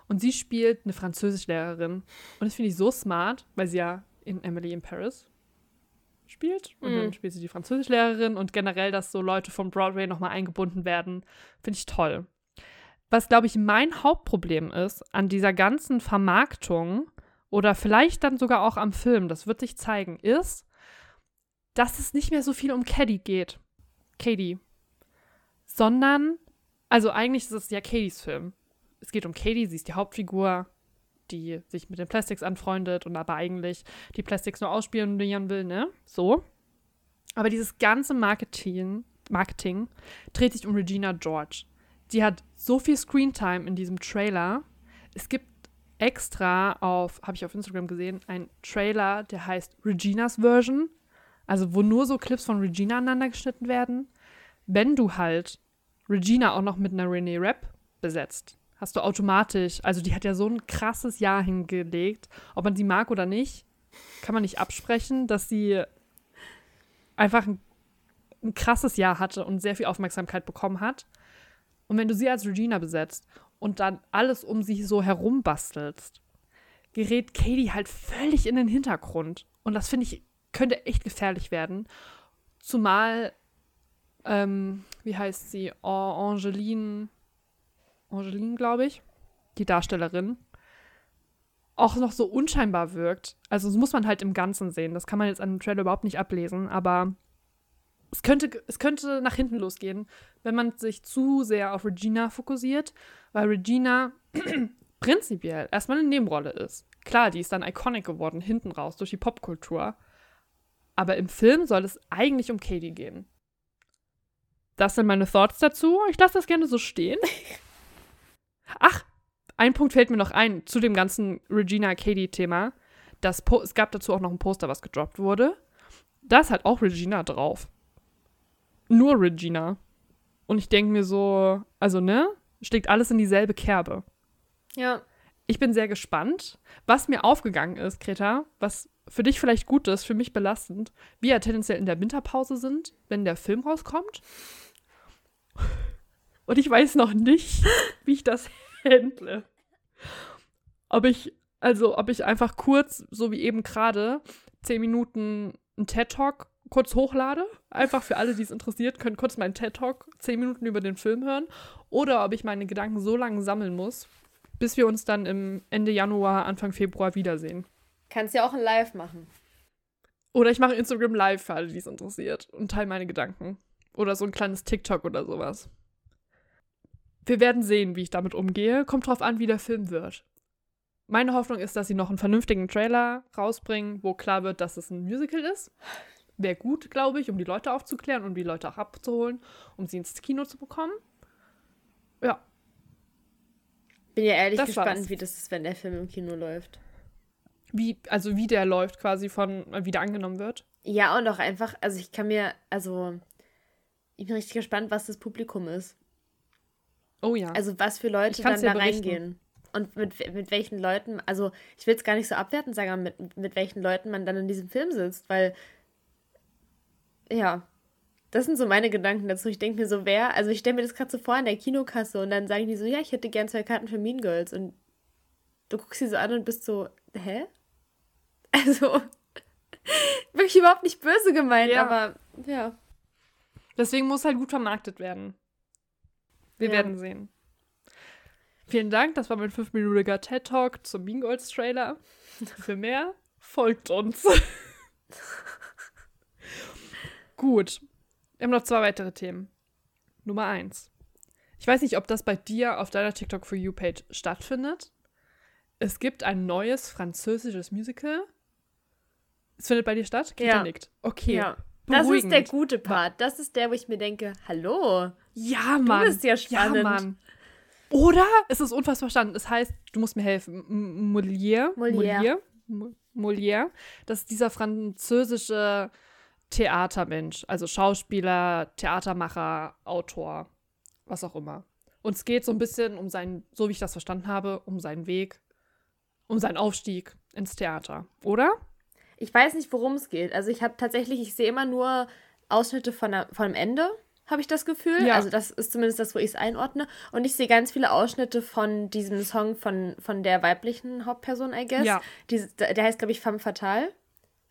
Speaker 2: Und sie spielt eine Französischlehrerin. Und das finde ich so smart, weil sie ja in Emily in Paris spielt. Und
Speaker 3: Mhm.
Speaker 2: dann spielt sie die Französischlehrerin und generell, dass so Leute vom Broadway nochmal eingebunden werden, finde ich toll. was, glaube ich, mein Hauptproblem ist an dieser ganzen Vermarktung oder vielleicht dann sogar auch am Film, das wird sich zeigen, ist, dass es nicht mehr so viel um Caddy geht. Katie. Sondern, also eigentlich ist es ja Katys Film. Es geht um Katie, sie ist die Hauptfigur, die sich mit den Plastics anfreundet und aber eigentlich die Plastics nur ausspionieren will, ne? So. Aber dieses ganze Marketing, Marketing dreht sich um Regina George. Die hat so viel Screentime in diesem Trailer. Es gibt extra auf, habe ich auf Instagram gesehen, einen Trailer, der heißt Reginas Version. Also wo nur so Clips von Regina aneinander geschnitten werden. Wenn du halt Regina auch noch mit einer Renee Rapp besetzt, hast du automatisch, also die hat ja so ein krasses Jahr hingelegt, ob man sie mag oder nicht, kann man nicht absprechen, dass sie einfach ein, ein krasses Jahr hatte und sehr viel Aufmerksamkeit bekommen hat. Und wenn du sie als Regina besetzt und dann alles um sie so herum bastelst, gerät Katie halt völlig in den Hintergrund. Und das finde ich, könnte echt gefährlich werden. Zumal, ähm, wie heißt sie? Angeline Angeline, glaube ich, die Darstellerin, auch noch so unscheinbar wirkt. Also das muss man halt im Ganzen sehen. Das kann man jetzt an dem Trailer überhaupt nicht ablesen, aber es könnte, es könnte nach hinten losgehen, wenn man sich zu sehr auf Regina fokussiert, weil Regina [CLEARS THROAT] prinzipiell erstmal eine Nebenrolle ist. Klar, die ist dann iconic geworden, hinten raus, durch die Popkultur. Aber im Film soll es eigentlich um Katie gehen. Das sind meine Thoughts dazu. Ich lasse das gerne so stehen. [LAUGHS] Ach, ein Punkt fällt mir noch ein zu dem ganzen Regina Katie-Thema. es gab dazu auch noch ein Poster, was gedroppt wurde. Das hat auch Regina drauf. Nur Regina. Und ich denke mir so, also ne, steckt alles in dieselbe Kerbe.
Speaker 3: Ja.
Speaker 2: Ich bin sehr gespannt, was mir aufgegangen ist, Greta, was für dich vielleicht gut ist, für mich belastend, wir ja tendenziell in der Winterpause sind, wenn der Film rauskommt. Und ich weiß noch nicht, wie ich das [LAUGHS] handle. Ob ich, also, ob ich einfach kurz, so wie eben gerade, zehn Minuten einen TED-Talk kurz hochlade. Einfach für alle, die es interessiert, können kurz meinen TED-Talk zehn Minuten über den Film hören. Oder ob ich meine Gedanken so lange sammeln muss, bis wir uns dann im Ende Januar, Anfang Februar wiedersehen.
Speaker 3: Kannst ja auch ein Live machen.
Speaker 2: Oder ich mache Instagram Live für alle, die es interessiert und teile meine Gedanken. Oder so ein kleines TikTok oder sowas. Wir werden sehen, wie ich damit umgehe. Kommt drauf an, wie der Film wird. Meine Hoffnung ist, dass sie noch einen vernünftigen Trailer rausbringen, wo klar wird, dass es ein Musical ist. Wäre gut, glaube ich, um die Leute aufzuklären und um die Leute auch abzuholen, um sie ins Kino zu bekommen. Ja.
Speaker 3: Bin ja ehrlich das gespannt, wie das ist, wenn der Film im Kino läuft.
Speaker 2: Wie, also wie der läuft, quasi von, wie der angenommen wird.
Speaker 3: Ja, und auch einfach, also ich kann mir, also ich bin richtig gespannt, was das Publikum ist.
Speaker 2: Oh ja.
Speaker 3: Also was für Leute dann da reingehen. Und mit, mit welchen Leuten, also ich will es gar nicht so abwertend sagen, aber mit, mit welchen Leuten man dann in diesem Film sitzt, weil ja, das sind so meine Gedanken dazu. Ich denke mir so, wer, also ich stelle mir das gerade so vor an der Kinokasse und dann sagen die so, ja, ich hätte gern zwei Karten für Mean Girls und du guckst sie so an und bist so, hä? [LAUGHS] Also, [LAUGHS] wirklich überhaupt nicht böse gemeint, ja. aber ja.
Speaker 2: Deswegen muss halt gut vermarktet werden. Wir ja. werden sehen. Vielen Dank, das war mein 5-minütiger TED-Talk zum Mean Girls Trailer. [LAUGHS] Für mehr folgt uns. [LAUGHS] Gut. Wir haben noch zwei weitere Themen. Nummer eins. Ich weiß nicht, ob das bei dir auf deiner TikTok for You Page stattfindet. Es gibt ein neues französisches Musical. Es findet bei dir statt?
Speaker 3: Geht ja. nickt.
Speaker 2: Okay. Ja.
Speaker 3: Das ist der gute Part. Das ist der, wo ich mir denke, hallo.
Speaker 2: Ja, Mann.
Speaker 3: Du bist ja spannend. Ja, Mann.
Speaker 2: Oder es ist unfassbar spannend. Es heißt, du musst mir helfen. Molière.
Speaker 3: Molière.
Speaker 2: Molière. Molière. Das ist dieser französische Theatermensch. Also Schauspieler, Theatermacher, Autor, was auch immer. Und es geht so ein bisschen um seinen, so wie ich das verstanden habe, um seinen Weg, um seinen Aufstieg ins Theater, oder?
Speaker 3: Ich weiß nicht, worum es geht. Also ich habe tatsächlich, ich sehe immer nur Ausschnitte von, der, von dem Ende, habe ich das Gefühl. Ja. Also das ist zumindest das, wo ich es einordne. Und ich sehe ganz viele Ausschnitte von diesem Song von, von der weiblichen Hauptperson, I guess. Ja. Die, der heißt, glaube ich, Femme Fatale.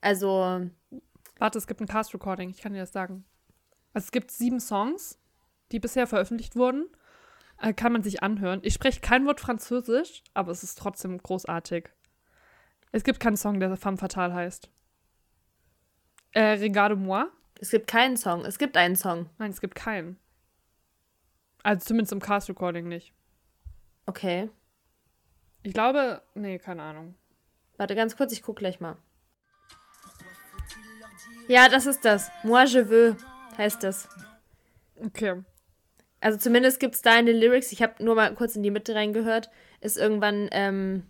Speaker 3: Also.
Speaker 2: Warte, es gibt ein Cast-Recording, ich kann dir das sagen. Also es gibt sieben Songs, die bisher veröffentlicht wurden. Äh, kann man sich anhören. Ich spreche kein Wort Französisch, aber es ist trotzdem großartig. Es gibt keinen Song, der Femme Fatale heißt. Äh, Regarde-moi?
Speaker 3: Es gibt keinen Song. Es gibt einen Song.
Speaker 2: Nein, es gibt keinen. Also zumindest im Cast-Recording nicht.
Speaker 3: Okay.
Speaker 2: Ich glaube, nee, keine Ahnung.
Speaker 3: Warte ganz kurz, ich gucke gleich mal. Ja, das ist das. Moi je veux heißt das.
Speaker 2: Okay.
Speaker 3: Also zumindest gibt es da in den Lyrics, ich habe nur mal kurz in die Mitte reingehört, ist irgendwann, ähm,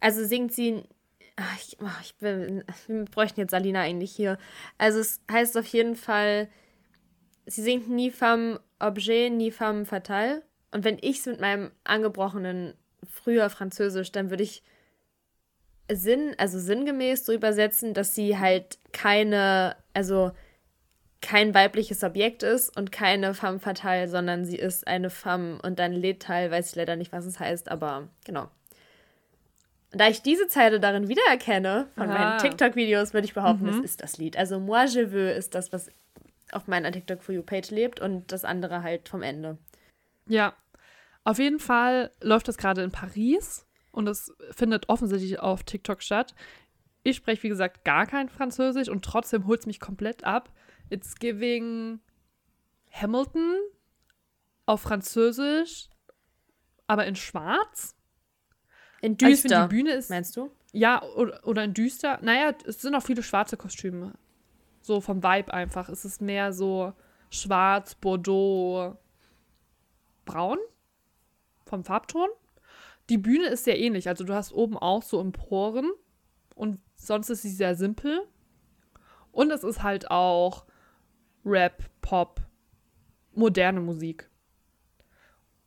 Speaker 3: also singt sie, ich, ach, ich bin, wir bräuchten jetzt Salina eigentlich hier. Also es heißt auf jeden Fall, sie singt ni femme objet, ni femme fatale. Und wenn ich es mit meinem angebrochenen früher Französisch, dann würde ich Sinn, also sinngemäß so übersetzen, dass sie halt keine, also kein weibliches Objekt ist und keine femme fatale, sondern sie ist eine femme und dann letal, weiß ich leider nicht, was es heißt, aber genau. Da ich diese Zeile darin wiedererkenne von
Speaker 2: Aha.
Speaker 3: meinen TikTok-Videos, würde ich behaupten,
Speaker 2: Mhm.
Speaker 3: es ist das Lied. Also Moi je veux ist das, was auf meiner TikTok For You Page lebt und das andere halt vom Ende.
Speaker 2: Ja. Auf jeden Fall läuft das gerade in Paris und es findet offensichtlich auf TikTok statt. Ich spreche, wie gesagt, gar kein Französisch und trotzdem holt es mich komplett ab. It's giving Hamilton auf Französisch, aber in schwarz.
Speaker 3: In
Speaker 2: Also ich finde,
Speaker 3: düster,
Speaker 2: die Bühne ist
Speaker 3: meinst du?
Speaker 2: Ja, oder, oder in düster. Naja, es sind auch viele schwarze Kostüme. So vom Vibe einfach. Es ist mehr so schwarz, Bordeaux, braun. Vom Farbton. Die Bühne ist sehr ähnlich. Also du hast oben auch so Emporen. Und sonst ist sie sehr simpel. Und es ist halt auch Rap, Pop, moderne Musik.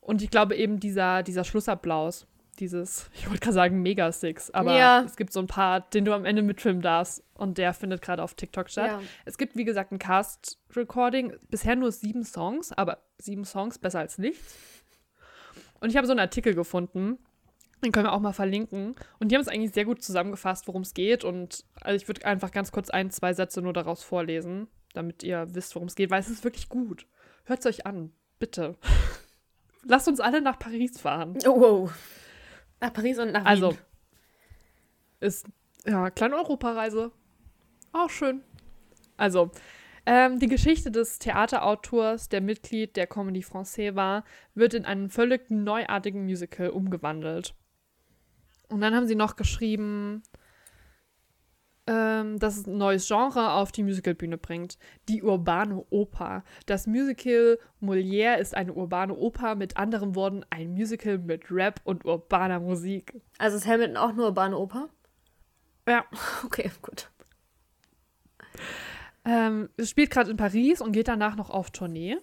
Speaker 2: Und ich glaube eben dieser, dieser Schlussapplaus, dieses, ich wollte gerade sagen Mega Six, aber
Speaker 3: Ja.
Speaker 2: es gibt so ein Part, den du am Ende mitfilmen darfst und der findet gerade auf TikTok statt.
Speaker 3: Ja.
Speaker 2: Es gibt, wie gesagt, ein Cast-Recording, bisher nur sieben Songs, aber sieben Songs besser als nichts. Und ich habe so einen Artikel gefunden, den können wir auch mal verlinken. Und die haben es eigentlich sehr gut zusammengefasst, worum es geht. Und also ich würde einfach ganz kurz ein, zwei Sätze nur daraus vorlesen, damit ihr wisst, worum es geht, weil es ist wirklich gut. Hört es euch an, bitte. [LAUGHS] Lasst uns alle nach Paris fahren.
Speaker 3: Oh, wow. Nach Paris und nach Wien.
Speaker 2: Also, ist, ja, kleine Europareise. Auch schön. Also, ähm, die Geschichte des Theaterautors, der Mitglied der Comédie Française war, wird in einen völlig neuartigen Musical umgewandelt. Und dann haben sie noch geschrieben, ähm, dass es ein neues Genre auf die Musicalbühne bringt. Die urbane Oper. Das Musical Molière ist eine urbane Oper, mit anderen Worten ein Musical mit Rap und urbaner Musik.
Speaker 3: Also ist Hamilton auch nur urbane Oper?
Speaker 2: Ja. [LAUGHS]
Speaker 3: Okay, gut.
Speaker 2: Ähm, es spielt gerade in Paris und geht danach noch auf Tournee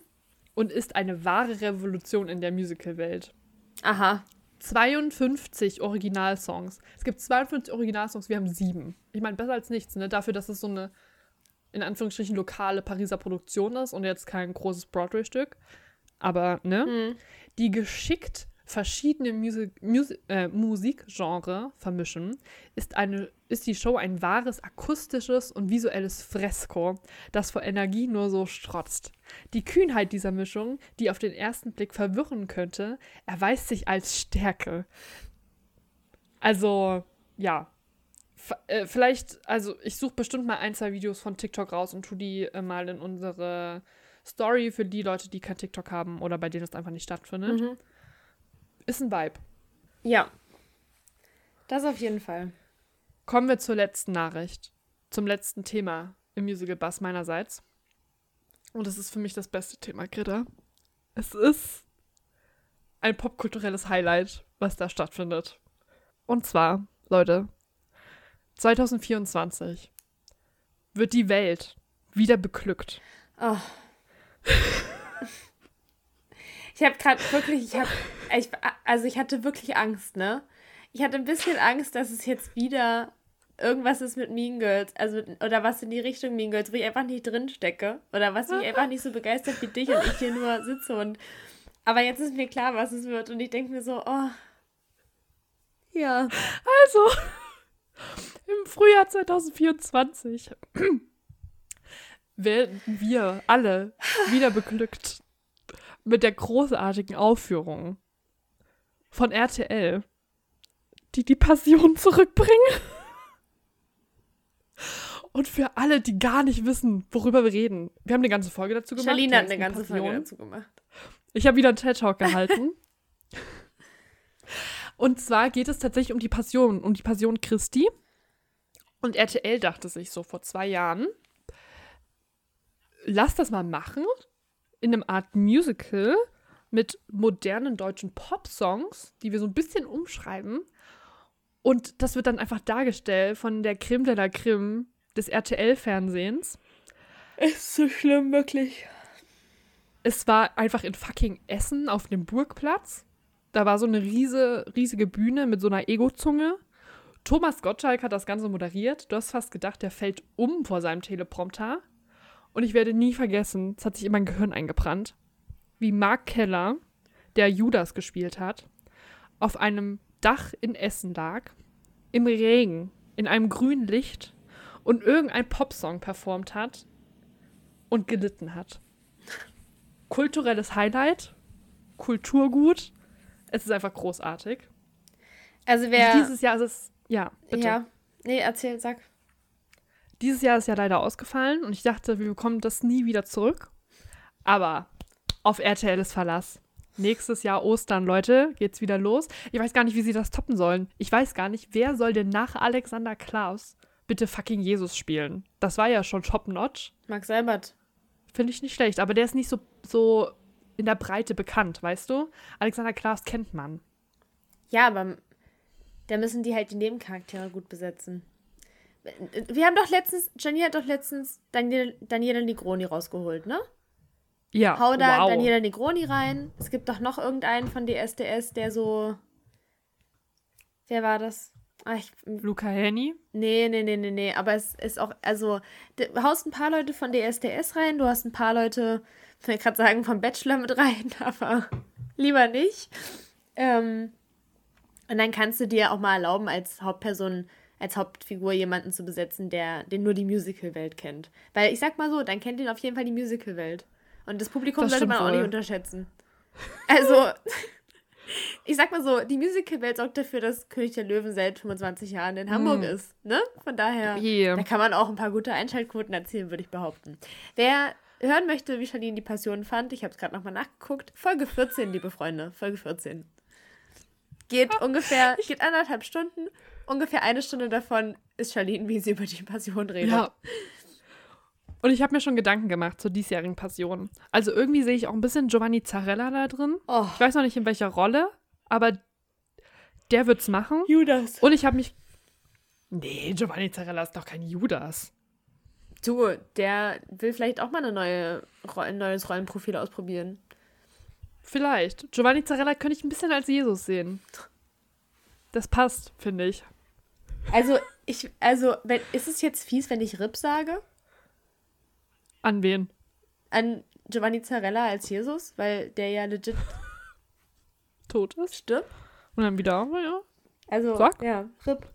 Speaker 2: und ist eine wahre Revolution in der Musicalwelt.
Speaker 3: Aha.
Speaker 2: 52 Originalsongs. Es gibt 52 Originalsongs, wir haben sieben. Ich meine, besser als nichts, ne? Dafür, dass es so eine, in Anführungsstrichen, lokale Pariser Produktion ist und jetzt kein großes Broadway-Stück. Aber, ne?
Speaker 3: Hm.
Speaker 2: die geschickt verschiedene Musik, Musik, äh, Musikgenre vermischen, ist, eine, ist die Show ein wahres akustisches und visuelles Fresko, das vor Energie nur so strotzt. Die Kühnheit dieser Mischung, die auf den ersten Blick verwirren könnte, erweist sich als Stärke. Also, ja. F äh, vielleicht, also ich suche bestimmt mal ein, zwei Videos von TikTok raus und tu die äh, mal in unsere Story für die Leute, die kein TikTok haben oder bei denen es einfach nicht stattfindet.
Speaker 3: Mhm.
Speaker 2: Ist ein Vibe.
Speaker 3: Ja. Das auf jeden Fall.
Speaker 2: Kommen wir zur letzten Nachricht. Zum letzten Thema im Musical Bass meinerseits. Und es ist für mich das beste Thema, Greta. Es ist ein popkulturelles Highlight, was da stattfindet. Und zwar, Leute, 2024 wird die Welt wieder beglückt.
Speaker 3: Oh. [LAUGHS] Ich habe gerade wirklich, ich habe, also ich hatte wirklich Angst, ne? Ich hatte ein bisschen Angst, dass es jetzt wieder irgendwas ist mit Mean Girls, also oder was in die Richtung Mean Girls, wo ich einfach nicht drin stecke oder was mich einfach nicht so begeistert wie dich und ich hier nur sitze und aber jetzt ist mir klar, was es wird und ich denke mir so, oh, ja,
Speaker 2: Also, im Frühjahr 2024 werden wir alle wieder beglückt. Mit der großartigen Aufführung von RTL, die die Passion zurückbringen. [LAUGHS] Und für alle, die gar nicht wissen, worüber wir reden, wir haben eine ganze Folge dazu gemacht.
Speaker 3: Charlene hat eine ganze Folge dazu gemacht.
Speaker 2: Ich habe wieder einen TED-Talk gehalten. Und zwar geht es tatsächlich um die Passion, um die Passion Christi. Und RTL dachte sich so vor zwei Jahren, lass das mal machen in einem Art Musical mit modernen deutschen Pop-Songs, die wir so ein bisschen umschreiben. Und das wird dann einfach dargestellt von der Creme de la Creme des RTL-Fernsehens.
Speaker 3: Ist so schlimm, wirklich.
Speaker 2: Es war einfach in fucking Essen auf dem Burgplatz. Da war so eine riese, riesige Bühne mit so einer Ego-Zunge. Thomas Gottschalk hat das Ganze moderiert. Du hast fast gedacht, der fällt um vor seinem Teleprompter. Und ich werde nie vergessen, es hat sich in mein Gehirn eingebrannt, wie Mark Keller, der Judas gespielt hat, auf einem Dach in Essen lag, im Regen, in einem grünen Licht und irgendein Popsong performt hat und gelitten hat kulturelles Highlight, Kulturgut. Es ist einfach großartig.
Speaker 3: Also wer.
Speaker 2: Dieses Jahr ist es, ja, bitte.
Speaker 3: Ja. Nee, erzähl, sag.
Speaker 2: Dieses Jahr ist ja leider ausgefallen und ich dachte, wir bekommen das nie wieder zurück. Aber auf RTL ist Verlass. Nächstes Jahr Ostern, Leute, geht's wieder los. Ich weiß gar nicht, wie sie das toppen sollen. Ich weiß gar nicht, wer soll denn nach Alexander Klaus bitte fucking Jesus spielen? Das war ja schon top-notch.
Speaker 3: Max Seibert.
Speaker 2: Finde ich nicht schlecht, aber der ist nicht so, so in der Breite bekannt, weißt du? Alexander Klaas kennt man.
Speaker 3: Ja, aber da müssen die halt die Nebencharaktere gut besetzen. Wir haben doch letztens, Janine hat doch letztens Daniel, Daniela Negroni rausgeholt, ne?
Speaker 2: Ja,
Speaker 3: Hau da
Speaker 2: wow.
Speaker 3: Daniela Negroni rein. Es gibt doch noch irgendeinen von DSDS, der so. Wer war das? Ah, ich,
Speaker 2: Luca Henny.
Speaker 3: nee, nee, nee, nee, nee. Aber es ist auch, also, du haust ein paar Leute von DSDS rein, du hast ein paar Leute, ich will gerade sagen, vom Bachelor mit rein, [LAUGHS] aber lieber nicht. Ähm, und dann kannst du dir auch mal erlauben, als Hauptperson, als Hauptfigur jemanden zu besetzen, der den nur die Musical-Welt kennt. Weil ich sag mal so, dann kennt ihn auf jeden Fall die Musical-Welt. Und das Publikum
Speaker 2: Das
Speaker 3: sollte man auch nicht unterschätzen. Also, [LAUGHS] ich sag mal so, die Musical-Welt sorgt dafür, dass König der Löwen seit 25 Jahren in Hamburg
Speaker 2: Mm.
Speaker 3: ist. Ne? Von daher,
Speaker 2: Yeah.
Speaker 3: da kann man auch ein paar gute Einschaltquoten erzielen, würde ich behaupten. Wer hören möchte, wie Charlene die Passion fand, ich habe es gerade nochmal nachgeguckt. Folge 14, liebe Freunde. Folge 14. Geht ungefähr, geht anderthalb Stunden. Ungefähr eine Stunde davon ist Charlene, wie sie über die Passion redet.
Speaker 2: Ja. Und ich habe mir schon Gedanken gemacht zur diesjährigen Passion. Also irgendwie sehe ich auch ein bisschen Giovanni Zarella da drin.
Speaker 3: Oh,
Speaker 2: Ich weiß noch nicht in welcher Rolle, aber der wird's machen.
Speaker 3: Judas.
Speaker 2: Und ich habe mich. Nee, Giovanni Zarella ist doch kein Judas.
Speaker 3: Du, der will vielleicht auch mal eine neue, ein neues Rollenprofil ausprobieren.
Speaker 2: Vielleicht. Giovanni Zarella könnte ich ein bisschen als Jesus sehen. Das passt, finde ich.
Speaker 3: Also, ich, also, wenn, ist es jetzt fies, wenn ich Rip sage?
Speaker 2: An wen?
Speaker 3: An Giovanni Zarella als Jesus? Weil der ja legit [LAUGHS]
Speaker 2: Tot ist.
Speaker 3: stirbt?
Speaker 2: Und dann wieder, ja.
Speaker 3: Also,
Speaker 2: Sag.
Speaker 3: ja, Rip.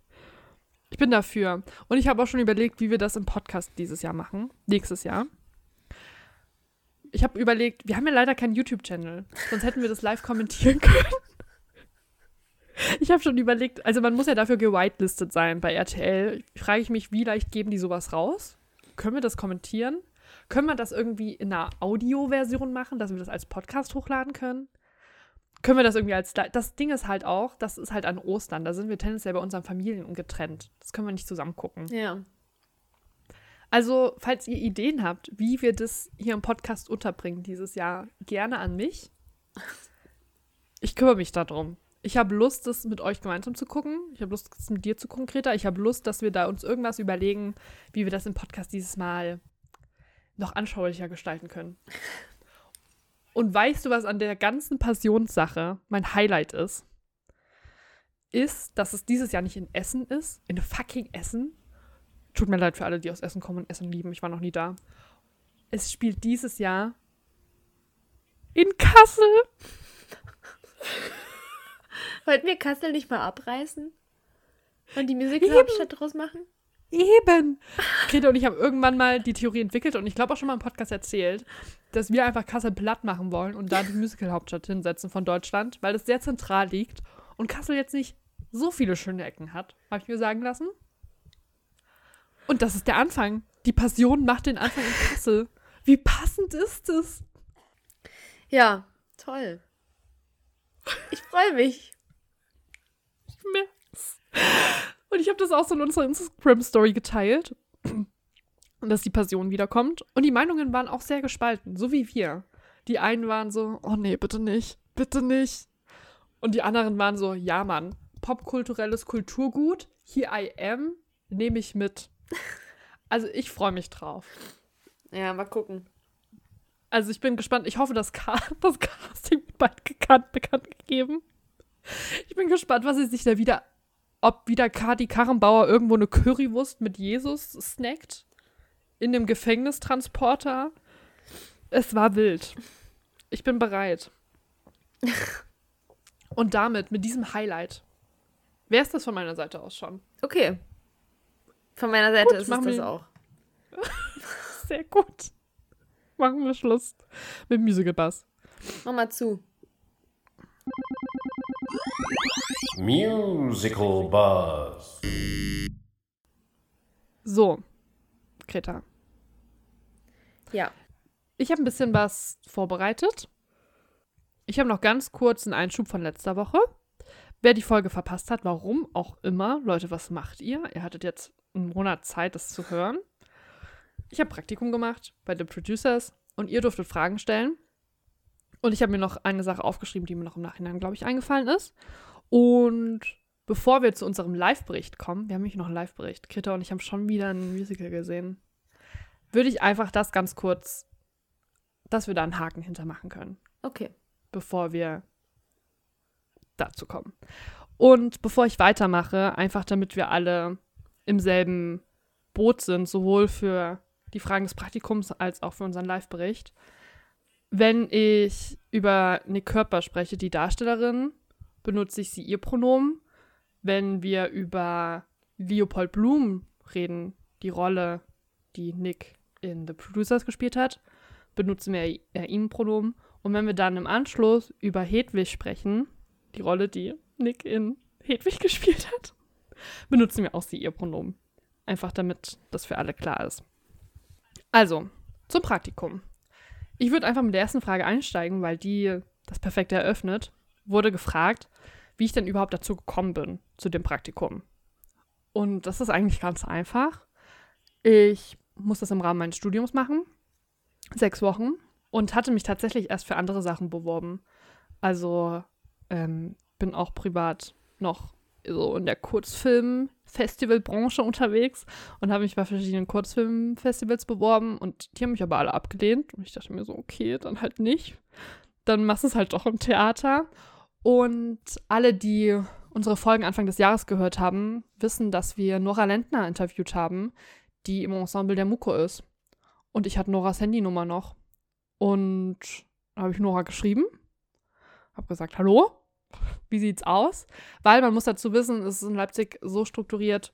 Speaker 2: Ich bin dafür. Und ich habe auch schon überlegt, wie wir das im Podcast dieses Jahr machen. Nächstes Jahr. Ich habe überlegt, wir haben ja leider keinen YouTube-Channel. Sonst hätten wir das live kommentieren [LAUGHS] können. Ich habe schon überlegt, also man muss ja dafür gewitelistet sein bei RTL. Frage ich mich, wie leicht geben die sowas raus? Können wir das kommentieren? Können wir das irgendwie in einer Audioversion machen, dass wir das als Podcast hochladen können? Können wir das irgendwie als. Das Ding ist halt auch, das ist halt an Ostern. Da sind wir tendenziell bei unseren Familien getrennt. Das können wir nicht zusammen gucken.
Speaker 3: Ja.
Speaker 2: Also, falls ihr Ideen habt, wie wir das hier im Podcast unterbringen dieses Jahr, gerne an mich. Ich kümmere mich darum. Ich habe Lust, das mit euch gemeinsam zu gucken. Ich habe Lust, das mit dir zu gucken, Greta. Ich habe Lust, dass wir da uns irgendwas überlegen, wie wir das im Podcast dieses Mal noch anschaulicher gestalten können. Und weißt du, was an der ganzen Passionssache mein Highlight ist? Ist, dass es dieses Jahr nicht in Essen ist, in fucking Essen. Tut mir leid für alle, die aus Essen kommen und Essen lieben. Ich war noch nie da. Es spielt dieses Jahr in Kassel.
Speaker 3: Wollten wir Kassel nicht mal abreißen? Und die Musical-Hauptstadt draus machen?
Speaker 2: Eben. Greta und ich haben irgendwann mal die Theorie entwickelt und ich glaube auch schon mal im Podcast erzählt, dass wir einfach Kassel platt machen wollen und da die Musical-Hauptstadt hinsetzen von Deutschland, weil es sehr zentral liegt und Kassel jetzt nicht so viele schöne Ecken hat, habe ich mir sagen lassen. Und das ist der Anfang. Die Passion macht den Anfang in Kassel. Wie passend ist es?
Speaker 3: Ja, toll. Ich freue mich.
Speaker 2: Ich merk's. Und ich habe das auch so in unserer Instagram-Story geteilt, dass die Passion wiederkommt. Und die Meinungen waren auch sehr gespalten, so wie wir. Die einen waren so, oh nee, bitte nicht, bitte nicht. Und die anderen waren so, ja Mann, popkulturelles Kulturgut, here I am, nehme ich mit. Also ich freue mich drauf.
Speaker 3: Ja, mal gucken.
Speaker 2: Also ich bin gespannt. Ich hoffe, das, Ca [LAUGHS] das Casting wird bald gekannt, bekannt gegeben. Ich bin gespannt, was sie sich da wieder, ob wieder Kati Karrenbauer irgendwo eine Currywurst mit Jesus snackt. In dem Gefängnistransporter. Es war wild. Ich bin bereit. [LAUGHS] Und damit, mit diesem Highlight, wäre es das von meiner Seite aus schon.
Speaker 3: Okay. Von meiner Seite
Speaker 2: Gut,
Speaker 3: ist es das auch. [LAUGHS]
Speaker 2: Sehr gut. Machen wir Schluss mit Musical Bass.
Speaker 3: Mach mal zu.
Speaker 4: Musical Buzz.
Speaker 2: So, Greta.
Speaker 3: Ja.
Speaker 2: Ich habe ein bisschen was vorbereitet. Ich habe noch ganz kurz einen Einschub von letzter Woche. Wer die Folge verpasst hat, warum auch immer, Leute, was macht ihr? Ihr hattet jetzt einen Monat Zeit, das zu hören. Ich habe Praktikum gemacht bei The Producers und ihr durftet Fragen stellen. Und ich habe mir noch eine Sache aufgeschrieben, die mir noch im Nachhinein, glaube ich, eingefallen ist. Und bevor wir zu unserem Live-Bericht kommen, wir haben nämlich noch einen Live-Bericht. Krita und ich haben schon wieder ein Musical gesehen. Würde ich einfach das ganz kurz, dass wir da einen Haken hintermachen können
Speaker 3: Okay.
Speaker 2: bevor wir dazu kommen. Und bevor ich weitermache, einfach damit wir alle im selben Boot sind, sowohl für die Fragen des Praktikums als auch für unseren Live-Bericht. Wenn ich über Nick Körper spreche, die Darstellerin, benutze ich sie ihr Pronomen. Wenn wir über Leopold Bloom reden, die Rolle, die Nick in The Producers gespielt hat, benutzen wir er ihm Pronomen. Und wenn wir dann im Anschluss über Hedwig sprechen, die Rolle, die Nick in Hedwig [LAUGHS] gespielt hat, benutzen wir auch sie ihr Pronomen. Einfach damit das für alle klar ist. Also, zum Praktikum. Ich würde einfach mit der ersten Frage einsteigen, weil die das perfekt eröffnet. Wurde gefragt, wie ich denn überhaupt dazu gekommen bin, zu dem Praktikum. Und das ist eigentlich ganz einfach. Ich muss das im Rahmen meines Studiums machen. Sechs Wochen und hatte mich tatsächlich erst für andere Sachen beworben. Also ähm, bin auch privat noch so in der Kurzfilm-Festivalbranche unterwegs und habe mich bei verschiedenen Kurzfilmfestivals beworben und die haben mich aber alle abgelehnt und ich dachte mir so, okay, dann halt nicht. Dann machst du es halt doch im Theater. Und alle, die unsere Folgen Anfang des Jahres gehört haben, wissen, dass wir Nora Lentner interviewt haben, die im Ensemble der Muko ist. Und ich hatte Noras Handynummer noch. Und habe ich Nora geschrieben, habe gesagt, hallo, wie sieht's aus? Weil man muss dazu wissen, es ist in Leipzig so strukturiert,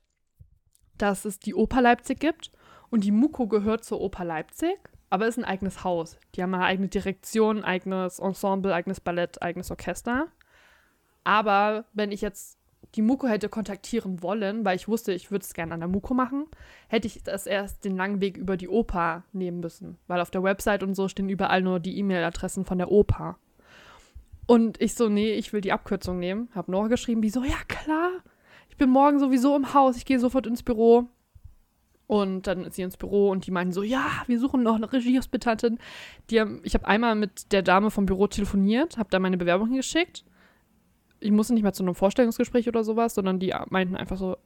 Speaker 2: dass es die Oper Leipzig gibt und die Muko gehört zur Oper Leipzig, aber ist ein eigenes Haus. Die haben eine eigene Direktion, eigenes Ensemble, eigenes Ballett, eigenes Orchester. Aber wenn ich jetzt die Muko hätte kontaktieren wollen, weil ich wusste, ich würde es gerne an der Muko machen, hätte ich das erst den langen Weg über die Oper nehmen müssen. Weil auf der Website und so stehen überall nur die E-Mail-Adressen von der Oper. Und ich so, nee, ich will die Abkürzung nehmen. Hab Nora geschrieben, die so, ja klar, ich bin morgen sowieso im Haus, ich gehe sofort ins Büro. Und dann ist sie ins Büro und die meinten so, ja, wir suchen noch eine Regiehospitantin. Die haben, ich habe einmal mit der Dame vom Büro telefoniert, habe da meine Bewerbung hingeschickt. Ich musste nicht mehr zu einem Vorstellungsgespräch oder sowas, sondern die meinten einfach so,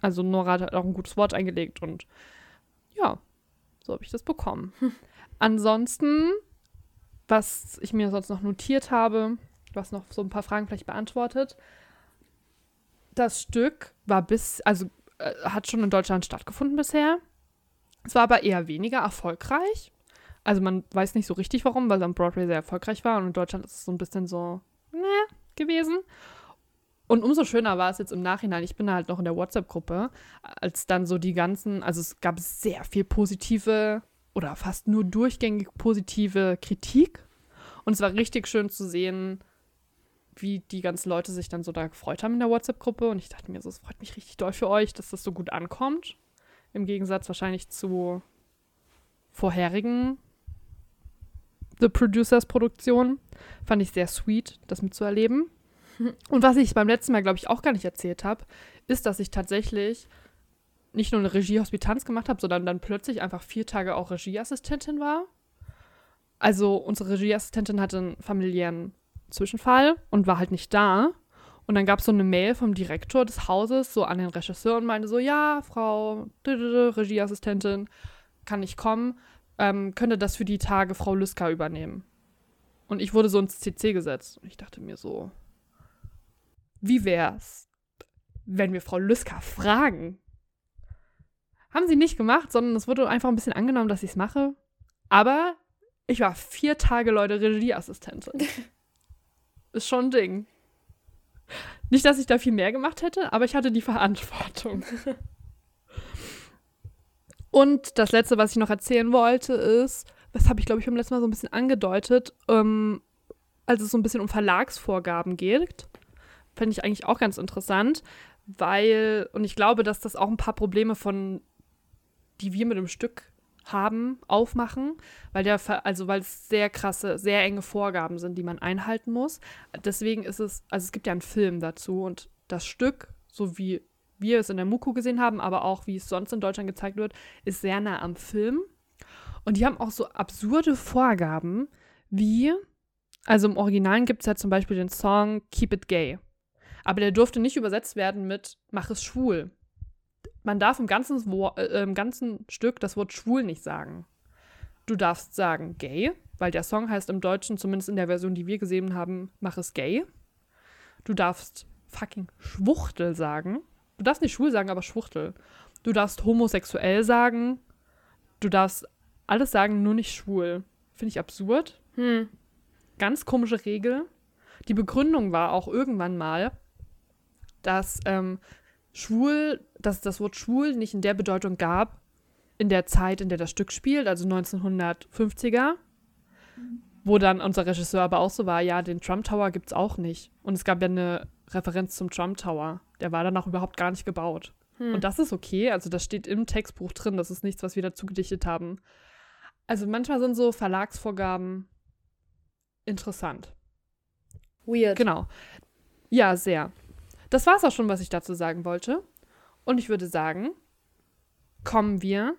Speaker 2: also Nora hat auch ein gutes Wort eingelegt und ja, so habe ich das bekommen. [LAUGHS] Ansonsten, was ich mir sonst noch notiert habe, was noch so ein paar Fragen vielleicht beantwortet, das Stück war bis, also äh, hat schon in Deutschland stattgefunden bisher. Es war aber eher weniger erfolgreich. Also man weiß nicht so richtig warum, weil es am Broadway sehr erfolgreich war und in Deutschland ist es so ein bisschen so, ne, gewesen. Und umso schöner war es jetzt im Nachhinein, ich bin halt noch in der WhatsApp-Gruppe, als dann so die ganzen, also es gab sehr viel positive oder fast nur durchgängig positive Kritik. Und es war richtig schön zu sehen, wie die ganzen Leute sich dann so da gefreut haben in der WhatsApp-Gruppe. Und ich dachte mir so, es freut mich richtig doll für euch, dass das so gut ankommt. Im Gegensatz wahrscheinlich zu vorherigen The Producers Produktionen. Fand ich sehr sweet, das mitzuerleben. [LAUGHS] Und was ich beim letzten Mal, glaube ich, auch gar nicht erzählt habe, ist, dass ich tatsächlich nicht nur eine Regiehospitanz gemacht habe, sondern dann plötzlich einfach vier Tage auch Regieassistentin war. Also unsere Regieassistentin hatte einen familiären Zwischenfall und war halt nicht da. Und dann gab es so eine Mail vom Direktor des Hauses so an den Regisseur und meinte so, ja, Frau Regieassistentin, kann ich kommen, ähm, könnte das für die Tage Frau Lüska übernehmen. Und ich wurde so ins CC gesetzt. Und ich dachte mir so, wie wär's, wenn wir Frau Lüska fragen? Haben sie nicht gemacht, sondern es wurde einfach ein bisschen angenommen, dass ich es mache. Aber ich war vier Tage, Leute, Regieassistentin. [LAUGHS] Ist schon ein Ding. Nicht, dass ich da viel mehr gemacht hätte, aber ich hatte die Verantwortung. [LAUGHS] Und das Letzte, was ich noch erzählen wollte, ist, das habe ich, glaube ich, beim letzten Mal so ein bisschen angedeutet, ähm, als es so ein bisschen um Verlagsvorgaben geht. Finde ich eigentlich auch ganz interessant, weil, und ich glaube, dass das auch ein paar Probleme von, die wir mit dem Stück haben, aufmachen, weil der, also weil es sehr krasse, sehr enge Vorgaben sind, die man einhalten muss. Deswegen ist es, also es gibt ja einen Film dazu und das Stück, so wie wir es in der Muku gesehen haben, aber auch wie es sonst in Deutschland gezeigt wird, ist sehr nah am Film. Und die haben auch so absurde Vorgaben, wie, also im Originalen gibt es ja zum Beispiel den Song Keep It Gay. Aber der durfte nicht übersetzt werden mit Mach es schwul. Man darf im ganzen, äh, im ganzen Stück das Wort schwul nicht sagen. Du darfst sagen gay, weil der Song heißt im Deutschen, zumindest in der Version, die wir gesehen haben, Mach es gay. Du darfst fucking Schwuchtel sagen. Du darfst nicht schwul sagen, aber Schwuchtel. Du darfst homosexuell sagen. Du darfst alles sagen, nur nicht schwul. Finde ich absurd.
Speaker 3: Hm.
Speaker 2: Ganz komische Regel. Die Begründung war auch irgendwann mal, dass ähm, schwul, dass es das Wort schwul nicht in der Bedeutung gab, in der Zeit, in der das Stück spielt, also 1950er, wo dann unser Regisseur aber auch so war, ja, den Trump Tower gibt es auch nicht. Und es gab ja eine Referenz zum Trump Tower. Der war danach überhaupt gar nicht gebaut.
Speaker 3: Hm.
Speaker 2: Und das ist okay, also das steht im Textbuch drin, das ist nichts, was wir dazu gedichtet haben. Also manchmal sind so Verlagsvorgaben interessant.
Speaker 3: Weird.
Speaker 2: Genau. Ja, sehr. Das war's auch schon, was ich dazu sagen wollte. Und ich würde sagen, kommen wir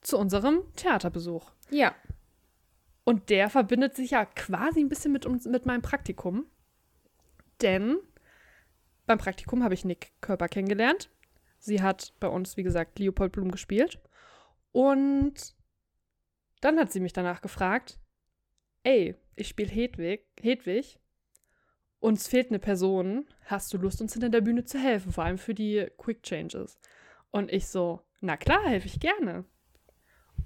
Speaker 2: zu unserem Theaterbesuch.
Speaker 3: Ja.
Speaker 2: Und der verbindet sich ja quasi ein bisschen mit, uns, mit meinem Praktikum. Denn beim Praktikum habe ich Nick Körper kennengelernt. Sie hat bei uns, wie gesagt, Leopold Blum gespielt. Und dann hat sie mich danach gefragt, ey, ich spiele Hedwig, Hedwig uns fehlt eine Person, hast du Lust, uns hinter der Bühne zu helfen, vor allem für die Quick Changes? Und ich so, na klar, helfe ich gerne.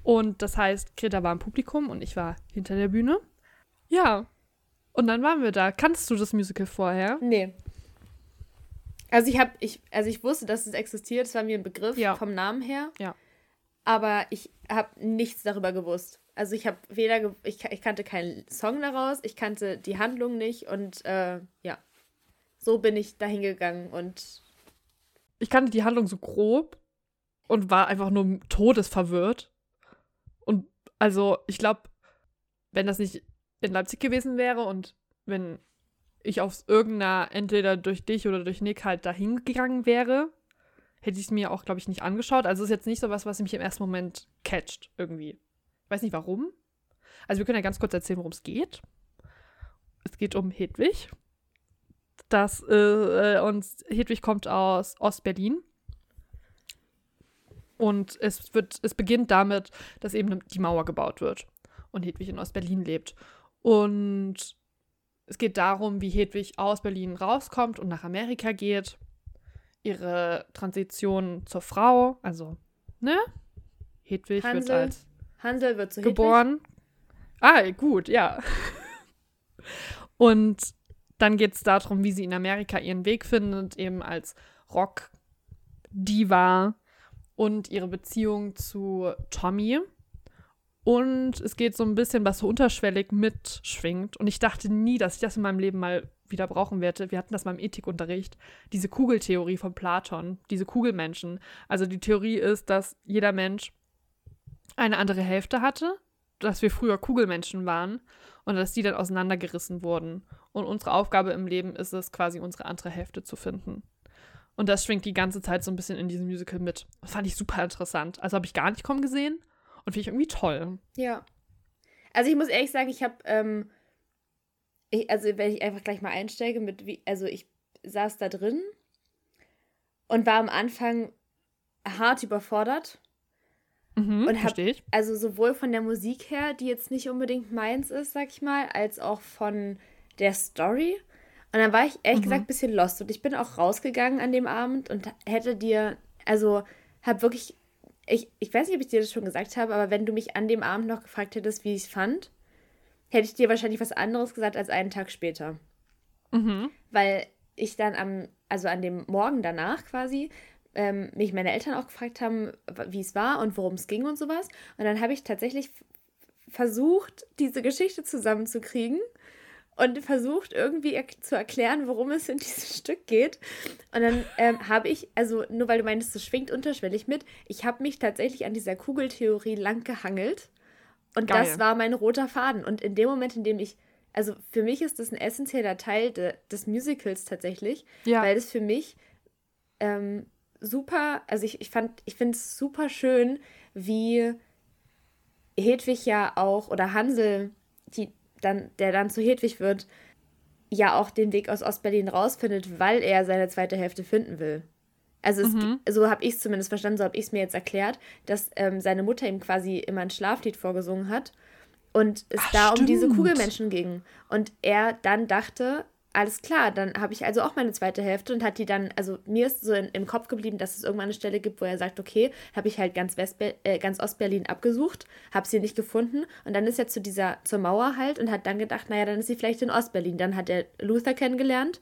Speaker 2: Und das heißt, Greta war im Publikum und ich war hinter der Bühne. Ja. Und dann waren wir da. Kannst du das Musical vorher?
Speaker 3: Nee. Also ich habe, ich, also ich wusste, dass es existiert, es war mir ein Begriff
Speaker 2: Ja.
Speaker 3: vom Namen her.
Speaker 2: Ja.
Speaker 3: Aber ich habe nichts darüber gewusst. Also ich habe weder, ich, ich kannte keinen Song daraus, ich kannte die Handlung nicht und äh, ja. So bin ich dahin gegangen und
Speaker 2: Ich kannte die Handlung so grob und war einfach nur todesverwirrt. Und also, ich glaube, wenn das nicht in Leipzig gewesen wäre und wenn ich auf irgendeiner, entweder durch dich oder durch Nick halt dahin gegangen wäre, hätte ich es mir auch, glaube ich, nicht angeschaut. Also es ist jetzt nicht so was, was mich im ersten Moment catcht irgendwie. Weiß nicht warum. Also wir können ja ganz kurz erzählen, worum es geht. Es geht um Hedwig. Das, äh, und Hedwig kommt aus Ostberlin. Und es wird, es beginnt damit, dass eben die Mauer gebaut wird und Hedwig in Ostberlin lebt. Und es geht darum, wie Hedwig aus Berlin rauskommt und nach Amerika geht. Ihre Transition zur Frau, also, ne? Hedwig wird
Speaker 3: Hansel
Speaker 2: als
Speaker 3: Hansel wird zu
Speaker 2: geboren. Ah, gut, ja. Und Dann geht es darum, wie sie in Amerika ihren Weg findet, eben als Rock-Diva und ihre Beziehung zu Tommy. Und es geht so ein bisschen, was so unterschwellig mitschwingt. Und ich dachte nie, dass ich das in meinem Leben mal wieder brauchen werde. Wir hatten das mal im Ethikunterricht. Diese Kugeltheorie von Platon, diese Kugelmenschen. Also die Theorie ist, dass jeder Mensch eine andere Hälfte hatte, dass wir früher Kugelmenschen waren und dass die dann auseinandergerissen wurden. Und unsere Aufgabe im Leben ist es, quasi unsere andere Hälfte zu finden. Und das schwingt die ganze Zeit so ein bisschen in diesem Musical mit. Das fand ich super interessant. Also habe ich gar nicht kommen gesehen und finde ich irgendwie toll.
Speaker 3: Ja. Also ich muss ehrlich sagen, ich habe, ähm, also wenn ich einfach gleich mal einsteige mit, wie, also ich saß da drin und war am Anfang hart überfordert.
Speaker 2: Mhm,
Speaker 3: und hab,
Speaker 2: ich.
Speaker 3: also sowohl von der Musik her, die jetzt nicht unbedingt meins ist, sag ich mal, als auch von der Story. Und dann war ich ehrlich
Speaker 2: Mhm.
Speaker 3: gesagt ein bisschen lost und ich bin auch rausgegangen an dem Abend und hätte dir, also hab wirklich, ich, ich weiß nicht, ob ich dir das schon gesagt habe, aber wenn du mich an dem Abend noch gefragt hättest, wie ich es fand, hätte ich dir wahrscheinlich was anderes gesagt als einen Tag später.
Speaker 2: Mhm.
Speaker 3: Weil ich dann am, also an dem Morgen danach quasi, ähm, mich meine Eltern auch gefragt haben, wie es war und worum es ging und sowas. Und dann habe ich tatsächlich versucht, diese Geschichte zusammenzukriegen und versucht irgendwie er zu erklären, worum es in diesem [LAUGHS] Stück geht. Und dann ähm, habe ich, also nur weil du meinst, es schwingt unterschwellig mit, ich habe mich tatsächlich an dieser Kugeltheorie lang gehangelt. Und
Speaker 2: Geil.
Speaker 3: das war mein roter Faden. Und in dem Moment, in dem ich, also für mich ist das ein essentieller Teil de, des Musicals tatsächlich,
Speaker 2: Ja.
Speaker 3: weil es für mich ähm, super, also ich, ich fand, ich finde es super schön, wie Hedwig ja auch, oder Hansel, die dann, der dann zu Hedwig wird, ja auch den Weg aus Ostberlin rausfindet, weil er seine zweite Hälfte finden will. Also es,
Speaker 2: Mhm.
Speaker 3: so habe ich es zumindest verstanden, so habe ich es mir jetzt erklärt, dass ähm, seine Mutter ihm quasi immer ein Schlaflied vorgesungen hat und es
Speaker 2: Ach,
Speaker 3: da um diese
Speaker 2: stimmt.
Speaker 3: Kugelmenschen ging. Und er dann dachte, alles klar, dann habe ich also auch meine zweite Hälfte und hat die dann, also mir ist so in, im Kopf geblieben, dass es irgendwann eine Stelle gibt, wo er sagt, okay, habe ich halt ganz, Westbe äh, ganz Ostberlin abgesucht, habe sie nicht gefunden und dann ist er zu dieser, zur Mauer halt und hat dann gedacht, naja, dann ist sie vielleicht in Ostberlin. Dann hat er Luther kennengelernt,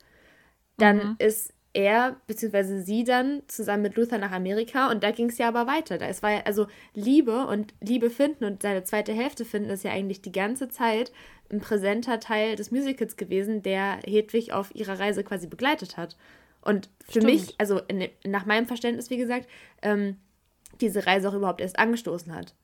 Speaker 3: dann
Speaker 2: Mhm.
Speaker 3: ist er bzw. sie dann zusammen mit Luther nach Amerika und da ging es ja aber weiter. Da es war ja also Liebe und Liebe finden und seine zweite Hälfte finden ist ja eigentlich die ganze Zeit ein präsenter Teil des Musicals gewesen, der Hedwig auf ihrer Reise quasi begleitet hat. Und für
Speaker 2: Stimmt.
Speaker 3: mich, also in, nach meinem Verständnis, wie gesagt, ähm, diese Reise auch überhaupt erst angestoßen hat.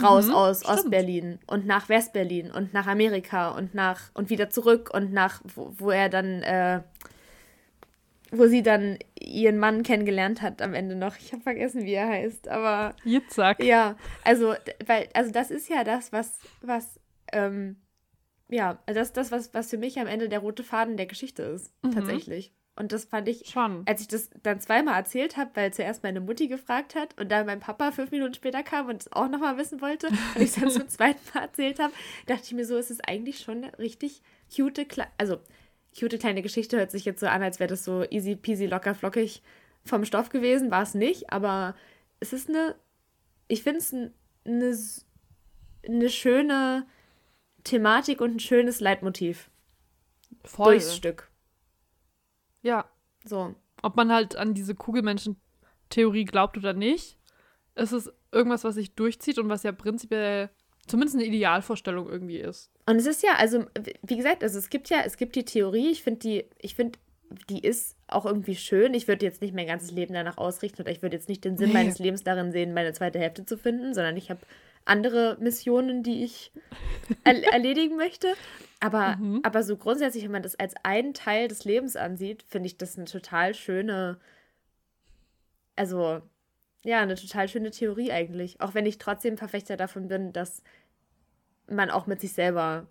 Speaker 3: Raus
Speaker 2: Mhm,
Speaker 3: aus. Ostberlin und nach Westberlin und nach Amerika und nach und wieder zurück und nach, wo, wo er dann, äh, wo sie dann ihren Mann kennengelernt hat am Ende noch. Ich habe vergessen, wie er heißt, aber
Speaker 2: Jitzak.
Speaker 3: ja, also, weil, also das ist ja das, was, was, ähm, ja, das ist das, was, was für mich am Ende der rote Faden der Geschichte ist,
Speaker 2: Mhm.
Speaker 3: tatsächlich. Und das fand ich,
Speaker 2: Schon.
Speaker 3: als ich das dann zweimal erzählt habe, weil zuerst meine Mutti gefragt hat und dann mein Papa fünf Minuten später kam und es auch nochmal wissen wollte und ich es dann zum [LAUGHS] zweiten Mal erzählt habe, dachte ich mir so, es ist eigentlich schon eine richtig cute, Kle also cute kleine Geschichte hört sich jetzt so an, als wäre das so easy peasy locker flockig vom Stoff gewesen, war es nicht, aber es ist eine, ich finde es ein- eine, eine schöne Thematik und ein schönes Leitmotiv
Speaker 2: Voll.
Speaker 3: durchs Stück.
Speaker 2: Ja.
Speaker 3: So.
Speaker 2: Ob man halt an diese Kugelmenschen-Theorie glaubt oder nicht, es ist irgendwas, was sich durchzieht und was ja prinzipiell zumindest eine Idealvorstellung irgendwie ist.
Speaker 3: Und es ist ja, also, wie gesagt, also es gibt ja, es gibt die Theorie, ich finde die, ich finde, die ist auch irgendwie schön. Ich würde jetzt nicht mein ganzes Leben danach ausrichten oder ich würde jetzt nicht den Sinn
Speaker 2: Nee.
Speaker 3: meines Lebens darin sehen, meine zweite Hälfte zu finden, sondern ich habe andere Missionen, die ich [LAUGHS] er erledigen möchte. Aber,
Speaker 2: Mhm.
Speaker 3: aber so grundsätzlich, wenn man das als einen Teil des Lebens ansieht, finde ich das eine total schöne, also ja, eine total schöne Theorie eigentlich. Auch wenn ich trotzdem Verfechter davon bin, dass man auch mit sich selber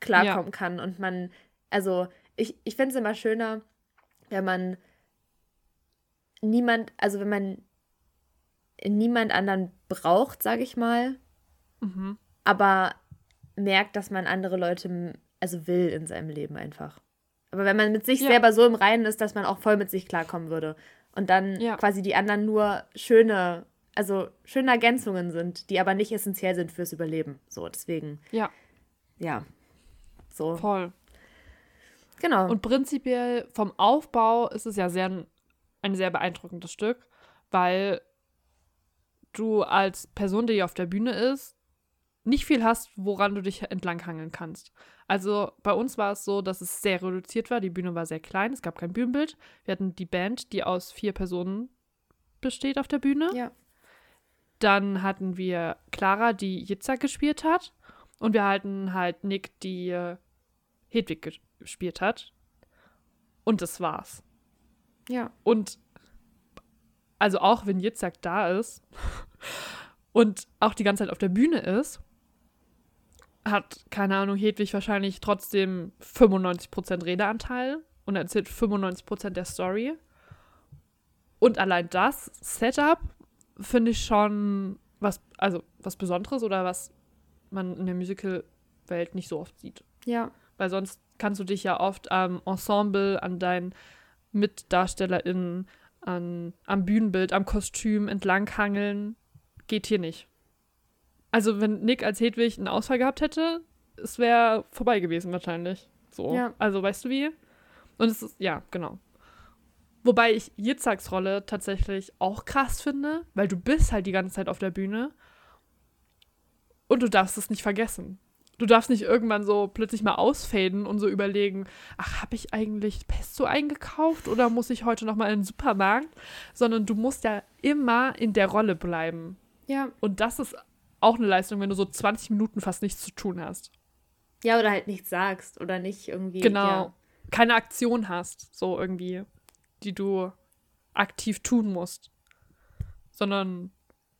Speaker 3: klarkommen kann und man, also ich, ich finde es immer schöner, wenn man niemand, also wenn man niemand anderen braucht, sage ich mal,
Speaker 2: Mhm.
Speaker 3: aber merkt, dass man andere Leute also will in seinem Leben einfach. Aber wenn man mit sich
Speaker 2: Ja.
Speaker 3: selber so im Reinen ist, dass man auch voll mit sich klarkommen würde und dann
Speaker 2: Ja.
Speaker 3: quasi die anderen nur schöne, also schöne Ergänzungen sind, die aber nicht essentiell sind fürs Überleben. So, deswegen,
Speaker 2: Ja,
Speaker 3: ja. So.
Speaker 2: voll.
Speaker 3: Genau.
Speaker 2: Und prinzipiell vom Aufbau ist es ja sehr ein sehr beeindruckendes Stück, weil du als Person, die auf der Bühne ist, nicht viel hast, woran du dich entlanghangeln kannst. Also bei uns war es so, dass es sehr reduziert war. Die Bühne war sehr klein, es gab kein Bühnenbild. Wir hatten die Band, die aus vier Personen besteht auf der Bühne.
Speaker 3: ja.
Speaker 2: Dann hatten wir Clara, die Jitzak gespielt hat. Und wir hatten halt Nick, die äh, Hedwig ge- gespielt hat. Und das war's.
Speaker 3: Ja.
Speaker 2: Und also auch wenn Jitzak da ist [LAUGHS] und auch die ganze Zeit auf der Bühne ist, hat, keine Ahnung, Hedwig wahrscheinlich trotzdem 95% Redeanteil und erzählt 95% der Story. Und allein das Setup finde ich schon was, also was Besonderes oder was man in der Musical-Welt nicht so oft sieht.
Speaker 3: Ja.
Speaker 2: Weil sonst kannst du dich ja oft am Ensemble, an deinen MitdarstellerInnen, an, am Bühnenbild, am Kostüm entlanghangeln. Geht hier nicht. Also, wenn Nick als Hedwig einen Ausfall gehabt hätte, es wäre vorbei gewesen wahrscheinlich. So.
Speaker 3: Ja.
Speaker 2: Also, weißt du wie? Und es ist, ja, genau. Wobei ich Jitzaks Rolle tatsächlich auch krass finde, weil du bist halt die ganze Zeit auf der Bühne und du darfst es nicht vergessen. Du darfst nicht irgendwann so plötzlich mal ausfaden und so überlegen, ach, habe ich eigentlich Pesto eingekauft oder muss ich heute noch mal in den Supermarkt? Sondern du musst ja immer in der Rolle bleiben.
Speaker 3: Ja.
Speaker 2: Und das ist auch eine Leistung, wenn du so 20 Minuten fast nichts zu tun hast.
Speaker 3: Ja, oder halt nichts sagst oder nicht irgendwie.
Speaker 2: Genau.
Speaker 3: Ja.
Speaker 2: Keine Aktion hast, so irgendwie, die du aktiv tun musst. Sondern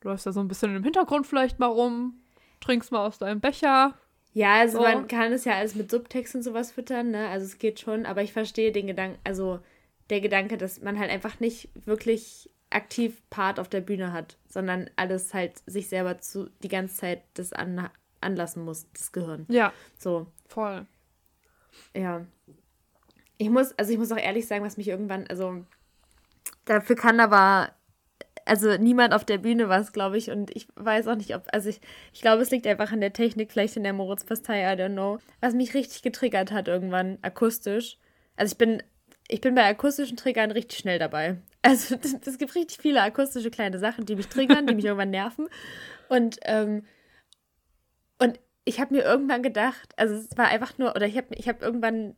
Speaker 2: du läufst da so ein bisschen im Hintergrund vielleicht mal rum, trinkst mal aus deinem Becher.
Speaker 3: Ja, also
Speaker 2: So.
Speaker 3: man kann es ja alles mit Subtext und sowas füttern, ne? Also es geht schon, aber ich verstehe den Gedanken, also der Gedanke, dass man halt einfach nicht wirklich aktiv Part auf der Bühne hat, sondern alles halt sich selber zu die ganze Zeit das an, anlassen muss, das Gehirn.
Speaker 2: Ja,
Speaker 3: So,
Speaker 2: voll.
Speaker 3: ja. Ich muss, also ich muss auch ehrlich sagen, was mich irgendwann, also dafür kann aber, also niemand auf der Bühne was, glaube ich, und ich weiß auch nicht, ob, also ich, ich glaube, es liegt einfach an der Technik, vielleicht in der Moritz-Pastei, I don't know, was mich richtig getriggert hat irgendwann, akustisch. Also ich bin, ich bin bei akustischen Triggern richtig schnell dabei. Also [LAUGHS] es gibt richtig viele akustische kleine Sachen, die mich triggern, die mich irgendwann nerven. Und, ähm, und ich habe mir irgendwann gedacht, also es war einfach nur, oder ich habe ich hab irgendwann,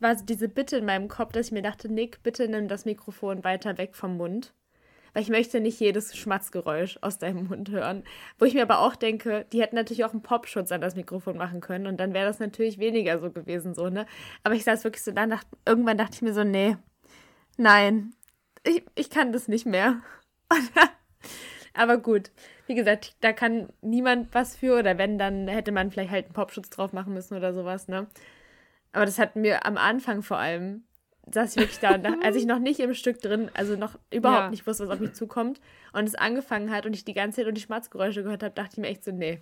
Speaker 3: war diese Bitte in meinem Kopf, dass ich mir dachte, Nick, bitte nimm das Mikrofon weiter weg vom Mund. Weil ich möchte nicht jedes Schmatzgeräusch aus deinem Mund hören. Wo ich mir aber auch denke, die hätten natürlich auch einen Popschutz an das Mikrofon machen können und dann wäre das natürlich weniger so gewesen, so, ne? Aber ich saß wirklich so da, irgendwann dachte ich mir so, nee, nein, ich, ich kann das nicht mehr. [LAUGHS] aber gut, wie gesagt, da kann niemand was für oder wenn, dann hätte man vielleicht halt einen Popschutz drauf machen müssen oder sowas, ne? Aber das hat mir am Anfang vor allem, saß ich wirklich da, [LAUGHS] und da- als ich noch nicht im Stück drin, also noch überhaupt
Speaker 2: Ja.
Speaker 3: nicht wusste, was auf mich zukommt und es angefangen hat und ich die ganze Zeit und die Schmatzgeräusche gehört habe, dachte ich mir echt so, nee,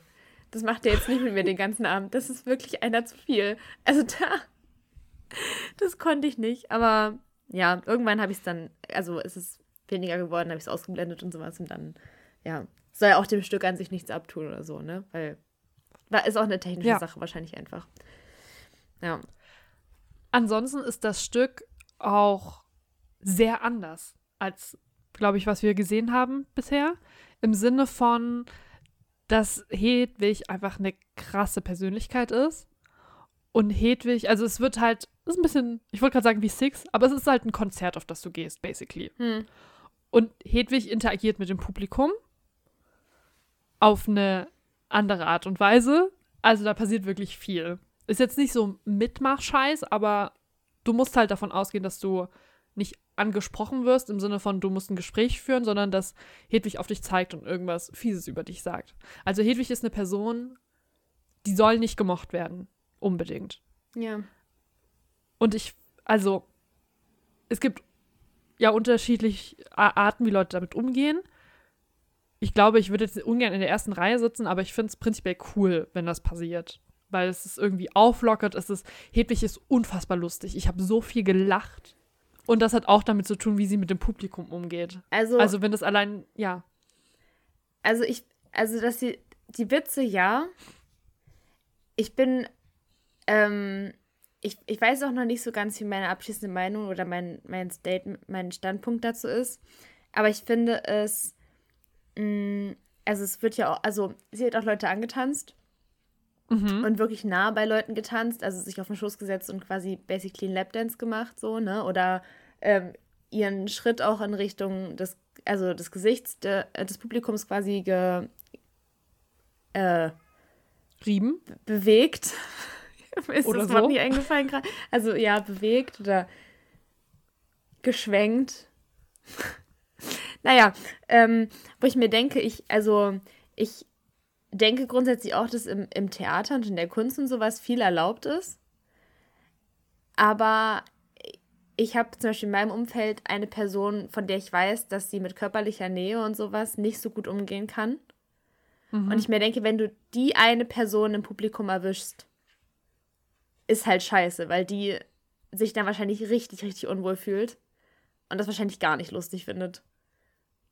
Speaker 3: das macht er jetzt nicht mit mir den ganzen Abend. Das ist wirklich einer zu viel. Also da, das konnte ich nicht. Aber ja, irgendwann habe ich es dann, also es ist weniger geworden, habe ich es ausgeblendet und sowas und dann, ja, soll ja auch dem Stück an sich nichts abtun oder so, ne? Weil, war, ist auch eine technische
Speaker 2: Ja.
Speaker 3: Sache wahrscheinlich einfach. Ja.
Speaker 2: Ansonsten ist das Stück auch sehr anders als, glaube ich, was wir gesehen haben bisher. Im Sinne von, dass Hedwig einfach eine krasse Persönlichkeit ist. Und Hedwig, also es wird halt, ist ein bisschen, ich wollte gerade sagen wie Six, aber es ist halt ein Konzert, auf das du gehst, basically.
Speaker 3: Hm.
Speaker 2: Und Hedwig interagiert mit dem Publikum auf eine andere Art und Weise. Also da passiert wirklich viel. Ist jetzt nicht so Mitmach-Scheiß, aber du musst halt davon ausgehen, dass du nicht angesprochen wirst, im Sinne von, du musst ein Gespräch führen, sondern dass Hedwig auf dich zeigt und irgendwas Fieses über dich sagt. Also Hedwig ist eine Person, die soll nicht gemocht werden. Unbedingt.
Speaker 3: Ja.
Speaker 2: Und ich, also, es gibt ja unterschiedliche Arten, wie Leute damit umgehen. Ich glaube, ich würde jetzt ungern in der ersten Reihe sitzen, aber ich finde es prinzipiell cool, wenn das passiert. Weil es ist irgendwie auflockert, es ist, Hedwig ist unfassbar lustig. Ich habe so viel gelacht. Und das hat auch damit zu tun, wie sie mit dem Publikum umgeht.
Speaker 3: Also,
Speaker 2: Also, wenn das allein, ja.
Speaker 3: Also ich, also dass sie, die Witze ja. Ich bin, ähm, ich, ich weiß auch noch nicht so ganz, wie meine abschließende Meinung oder mein, mein Statement, mein Standpunkt dazu ist. Aber ich finde es, mh, mm, also es wird ja auch, also sie hat auch Leute angetanzt mhm. und wirklich nah bei Leuten getanzt, also sich auf den Schoß gesetzt und quasi basically einen Lapdance gemacht, so, ne? Oder ähm, ihren Schritt auch in Richtung des, also des Gesichts de, des Publikums quasi ge, äh,
Speaker 2: Rieben?
Speaker 3: bewegt. [LAUGHS] ist
Speaker 2: oder
Speaker 3: das
Speaker 2: so?
Speaker 3: Wort nicht eingefallen gerade? Also ja, bewegt oder geschwenkt. [LAUGHS] naja, ähm, wo ich mir denke, ich, also ich denke grundsätzlich auch, dass im, im Theater und in der Kunst und sowas viel erlaubt ist. Aber ich habe zum Beispiel in meinem Umfeld eine Person, von der ich weiß, dass sie mit körperlicher Nähe und sowas nicht so gut umgehen kann.
Speaker 2: Mhm.
Speaker 3: Und ich mir denke, wenn du die eine Person im Publikum erwischst, ist halt scheiße, weil die sich dann wahrscheinlich richtig, richtig unwohl fühlt und das wahrscheinlich gar nicht lustig findet.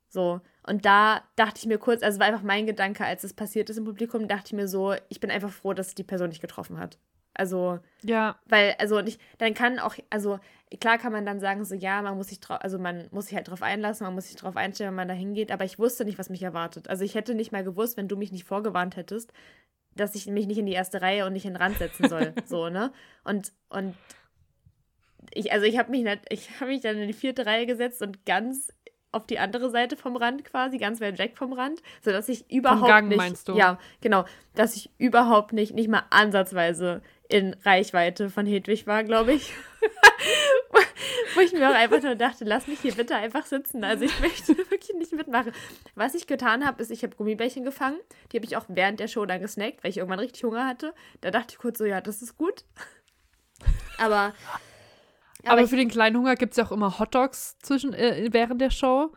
Speaker 3: So. Und da dachte ich mir kurz, also war einfach mein Gedanke, als es passiert ist im Publikum, dachte ich mir so, ich bin einfach froh, dass die Person nicht getroffen hat. Also,
Speaker 2: Ja,
Speaker 3: weil, also nicht, dann kann auch, also klar kann man dann sagen, so ja, man muss sich drauf, also man muss sich halt drauf einlassen, man muss sich drauf einstellen, wenn man da hingeht, aber ich wusste nicht, was mich erwartet. Also ich hätte nicht mal gewusst, wenn du mich nicht vorgewarnt hättest, dass ich mich nicht in die erste Reihe und nicht in den Rand setzen soll. [LAUGHS] so, ne? Und, und ich, also ich habe mich, nicht- ich habe mich dann in die vierte Reihe gesetzt und ganz auf die andere Seite vom Rand quasi, ganz weit weg vom Rand, sodass ich überhaupt
Speaker 2: Gang,
Speaker 3: nicht,
Speaker 2: meinst du?
Speaker 3: ja, genau, dass ich überhaupt nicht, nicht mal ansatzweise in Reichweite von Hedwig war, glaube ich. [LAUGHS] Wo ich mir auch einfach nur dachte, lass mich hier bitte einfach sitzen. Also ich möchte [LAUGHS] wirklich nicht mitmachen. Was ich getan habe, ist, ich habe Gummibärchen gefangen. Die habe ich auch während der Show dann gesnackt, weil ich irgendwann richtig Hunger hatte. Da dachte ich kurz so, ja, das ist gut. Aber,
Speaker 2: aber,
Speaker 3: ich,
Speaker 2: für den kleinen Hunger gibt es ja auch immer Hotdogs zwischen, äh, während der Show.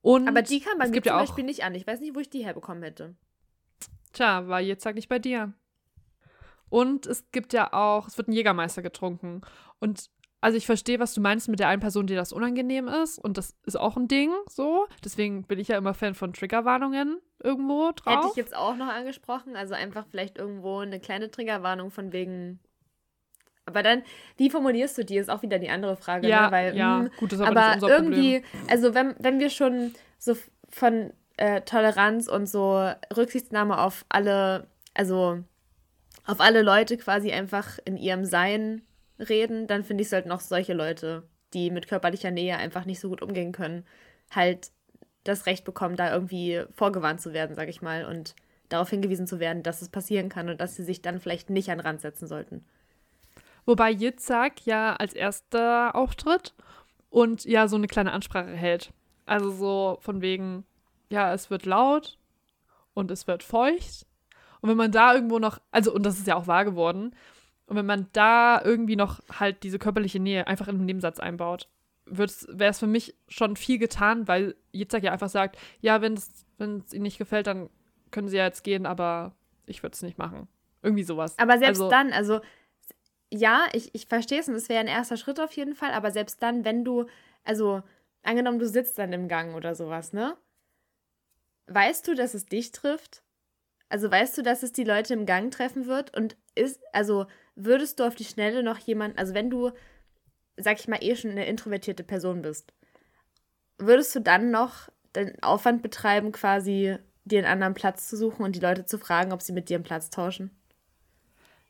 Speaker 2: Und
Speaker 3: aber die kam bei mir zum
Speaker 2: ja auch,
Speaker 3: Beispiel nicht an. Ich weiß nicht, wo ich die herbekommen hätte.
Speaker 2: Tja, war jetzt sag nicht bei dir. Und es gibt ja auch, es wird ein Jägermeister getrunken. Und also ich verstehe, was du meinst mit der einen Person, die das unangenehm ist. Und das ist auch ein Ding, so. Deswegen bin ich ja immer Fan von Triggerwarnungen irgendwo drauf.
Speaker 3: Hätte ich jetzt auch noch angesprochen. Also einfach vielleicht irgendwo eine kleine Triggerwarnung von wegen. Aber dann, wie formulierst du die, ist auch wieder die andere Frage.
Speaker 2: ja,
Speaker 3: ne? Weil,
Speaker 2: ja,
Speaker 3: hm,
Speaker 2: gut, das ist aber,
Speaker 3: aber
Speaker 2: unser
Speaker 3: irgendwie,
Speaker 2: Problem.
Speaker 3: also wenn, wenn wir schon so von äh, Toleranz und so Rücksichtnahme auf alle, also auf alle Leute quasi einfach in ihrem Sein reden, dann finde ich, sollten auch solche Leute, die mit körperlicher Nähe einfach nicht so gut umgehen können, halt das Recht bekommen, da irgendwie vorgewarnt zu werden, sag ich mal, und darauf hingewiesen zu werden, dass es passieren kann und dass sie sich dann vielleicht nicht an Rand setzen sollten.
Speaker 2: Wobei Yitzhak ja als erster auftritt und ja so eine kleine Ansprache hält. Also so von wegen, ja, es wird laut und es wird feucht. Und wenn man da irgendwo noch, also, und das ist ja auch wahr geworden, und wenn man da irgendwie noch halt diese körperliche Nähe einfach in den Nebensatz einbaut, wäre es für mich schon viel getan, weil Yitzhak ja einfach sagt, ja, wenn es ihnen nicht gefällt, dann können sie ja jetzt gehen, aber ich würde es nicht machen. Irgendwie sowas.
Speaker 3: Aber selbst
Speaker 2: also,
Speaker 3: dann, also ja, ich, ich verstehe es und es wäre ein erster Schritt auf jeden Fall, aber selbst dann, wenn du, also angenommen, du sitzt dann im Gang oder sowas, ne? Weißt du, dass es dich trifft? Also weißt du, dass es die Leute im Gang treffen wird? Und ist, also würdest du auf die Schnelle noch jemanden, also wenn du, sag ich mal, eh schon eine introvertierte Person bist, würdest du dann noch den Aufwand betreiben, quasi dir einen anderen Platz zu suchen und die Leute zu fragen, ob sie mit dir einen Platz tauschen?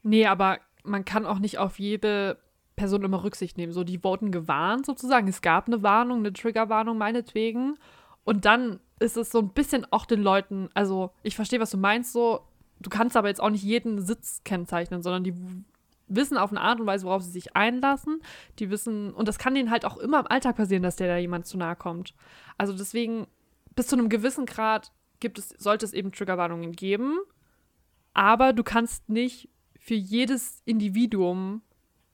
Speaker 2: Nee, aber man kann auch nicht auf jede Person immer Rücksicht nehmen. So, die wurden gewarnt sozusagen. Es gab eine Warnung, eine Triggerwarnung meinetwegen. Und dann ist es so ein bisschen auch den Leuten, also ich verstehe, was du meinst, so, du kannst aber jetzt auch nicht jeden Sitz kennzeichnen, sondern die wissen auf eine Art und Weise, worauf sie sich einlassen. Die wissen, und das kann denen halt auch immer im Alltag passieren, dass der da jemand zu nahe kommt. Also deswegen, bis zu einem gewissen Grad gibt es, sollte es eben Triggerwarnungen geben, aber du kannst nicht für jedes Individuum,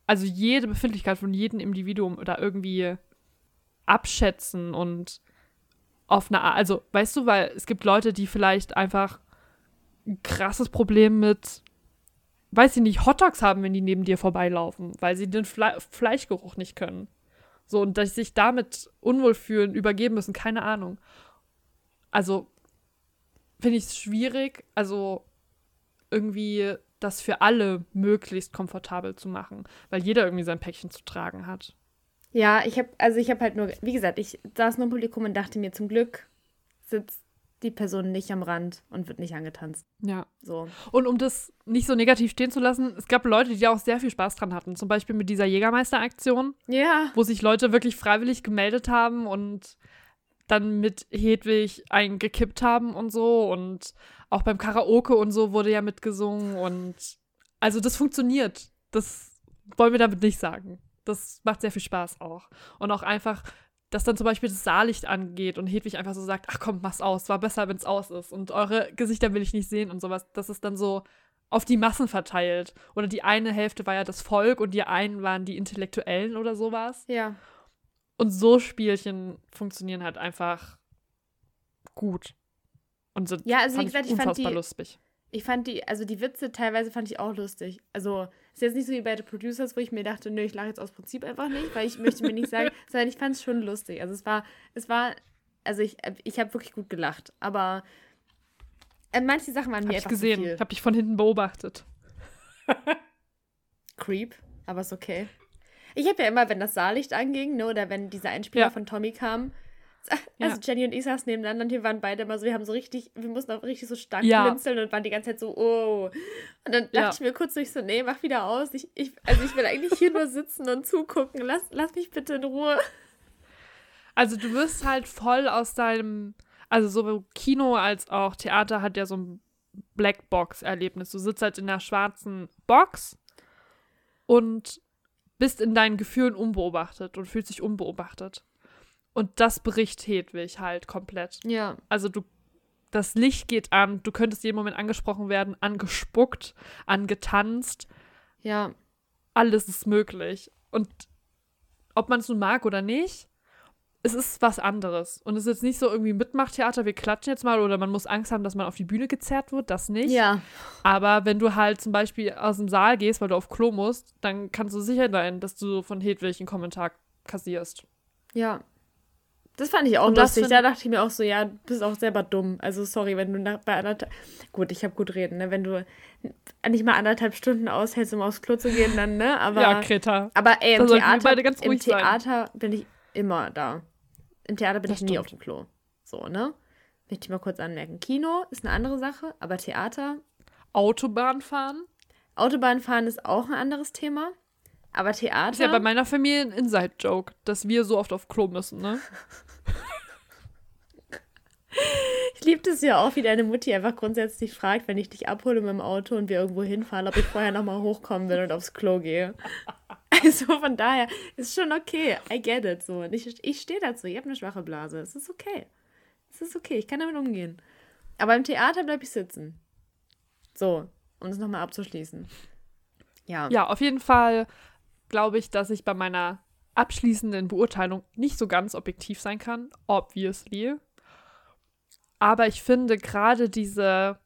Speaker 2: also jede Befindlichkeit von jedem Individuum oder irgendwie abschätzen und auf eine Art, also weißt du, weil es gibt Leute, die vielleicht einfach ein krasses Problem mit, weiß ich nicht, Hotdogs haben, wenn die neben dir vorbeilaufen, weil sie den Fle Fleischgeruch nicht können. So, und dass sie sich damit unwohl fühlen, übergeben müssen, keine Ahnung. Also, finde ich es schwierig, also irgendwie das für alle möglichst komfortabel zu machen, weil jeder irgendwie sein Päckchen zu tragen hat.
Speaker 3: Ja, ich habe, also ich habe halt nur, wie gesagt, ich saß nur im Publikum und dachte mir, zum Glück sitzt die Person nicht am Rand und wird nicht angetanzt.
Speaker 2: Ja.
Speaker 3: So.
Speaker 2: Und um das nicht so negativ stehen zu lassen, es gab Leute, die auch sehr viel Spaß dran hatten. Zum Beispiel mit dieser Jägermeister-Aktion,
Speaker 3: Ja.
Speaker 2: wo sich Leute wirklich freiwillig gemeldet haben und dann mit Hedwig einen gekippt haben und so. Und auch beim Karaoke und so wurde ja mitgesungen. Und also das funktioniert. Das wollen wir damit nicht sagen. Das macht sehr viel Spaß auch. Und auch einfach, dass dann zum Beispiel das Saallicht angeht und Hedwig einfach so sagt, ach komm, mach's aus, war besser, wenn's aus ist. Und eure Gesichter will ich nicht sehen und sowas. Das ist dann so auf die Massen verteilt. Oder die eine Hälfte war ja das Volk und die einen waren die Intellektuellen oder sowas.
Speaker 3: Ja.
Speaker 2: Und so Spielchen funktionieren halt einfach gut. Und sind
Speaker 3: Ja, also wie
Speaker 2: fand
Speaker 3: gesagt, ich fand die-
Speaker 2: lustig.
Speaker 3: Ich fand die, also die Witze teilweise fand ich auch lustig. Also ist jetzt nicht so wie bei The Producers, wo ich mir dachte, nö, ich lache jetzt aus Prinzip einfach nicht, weil ich möchte mir nicht [LAUGHS] sagen, sondern ich fand es schon lustig. Also es war, es war, also ich, ich habe wirklich gut gelacht. Aber äh, manche Sachen waren
Speaker 2: Hab
Speaker 3: mir
Speaker 2: ich
Speaker 3: einfach
Speaker 2: gesehen.
Speaker 3: zu.
Speaker 2: Ich hab dich von hinten beobachtet. [LAUGHS]
Speaker 3: Creep, aber ist okay. Ich habe ja immer, wenn das Saallicht anging, ne, oder wenn dieser Einspieler
Speaker 2: Ja.
Speaker 3: von Tommy kam, also
Speaker 2: Ja.
Speaker 3: Jenny und ich saßen nebeneinander und wir waren beide immer so, wir haben so richtig, wir mussten auch richtig so stark
Speaker 2: Ja.
Speaker 3: blinzeln und waren die ganze Zeit so, oh. Und dann dachte
Speaker 2: Ja.
Speaker 3: ich mir kurz durch so, nee, mach wieder aus. Ich, ich, also ich will eigentlich hier nur sitzen und zugucken. Lass, lass mich bitte in Ruhe.
Speaker 2: Also du wirst halt voll aus deinem, also sowohl Kino als auch Theater hat ja so ein Blackbox-Erlebnis. Du sitzt halt in einer schwarzen Box und bist in deinen Gefühlen unbeobachtet und fühlst dich unbeobachtet. Und das bricht Hedwig halt komplett.
Speaker 3: Ja.
Speaker 2: Also du, das Licht geht an, du könntest jeden Moment angesprochen werden, angespuckt, angetanzt,
Speaker 3: Ja.
Speaker 2: alles ist möglich. Und ob man es nun mag oder nicht, es ist was anderes. Und es ist jetzt nicht so irgendwie Mitmachtheater, wir klatschen jetzt mal oder man muss Angst haben, dass man auf die Bühne gezerrt wird, das nicht.
Speaker 3: Ja.
Speaker 2: Aber wenn du halt zum Beispiel aus dem Saal gehst, weil du auf Klo musst, dann kannst du sicher sein, dass du von Hedwig einen Kommentar kassierst.
Speaker 3: Ja. Das fand ich auch
Speaker 2: Und
Speaker 3: lustig. Da dachte ich mir auch so, ja, du bist auch selber dumm. Also sorry, wenn du nach, bei anderthalb. Gut, ich habe gut reden, ne? Wenn du nicht mal anderthalb Stunden aushältst, um aufs Klo zu gehen, dann, ne? [LAUGHS] Aber,
Speaker 2: ja, Kreta.
Speaker 3: aber ey, im Theater, im. Theater bin ich immer da. Im Theater bin
Speaker 2: Das
Speaker 3: ich nie
Speaker 2: stimmt.
Speaker 3: auf dem Klo. So, ne? Möchte ich mal kurz anmerken. Kino ist eine andere Sache, aber Theater,
Speaker 2: Autobahn fahren.
Speaker 3: Autobahnfahren ist auch ein anderes Thema. Aber Theater.
Speaker 2: Ist ja bei meiner Familie ein Inside-Joke, dass wir so oft auf Klo müssen, ne? [LAUGHS]
Speaker 3: Ich liebe es ja auch, wie deine Mutti einfach grundsätzlich fragt, wenn ich dich abhole mit dem Auto und wir irgendwo hinfahren, ob ich vorher nochmal hochkommen will und aufs Klo gehe. [LAUGHS] Also von daher ist schon okay. I get it. So. Und ich, ich stehe dazu. Ich habe eine schwache Blase. Es ist okay. Es ist okay. Ich kann damit umgehen. Aber im Theater bleibe ich sitzen. So, um es nochmal abzuschließen. Ja.
Speaker 2: Ja, auf jeden Fall glaube ich, dass ich bei meiner abschließenden Beurteilung nicht so ganz objektiv sein kann. Obviously. Aber ich finde gerade diese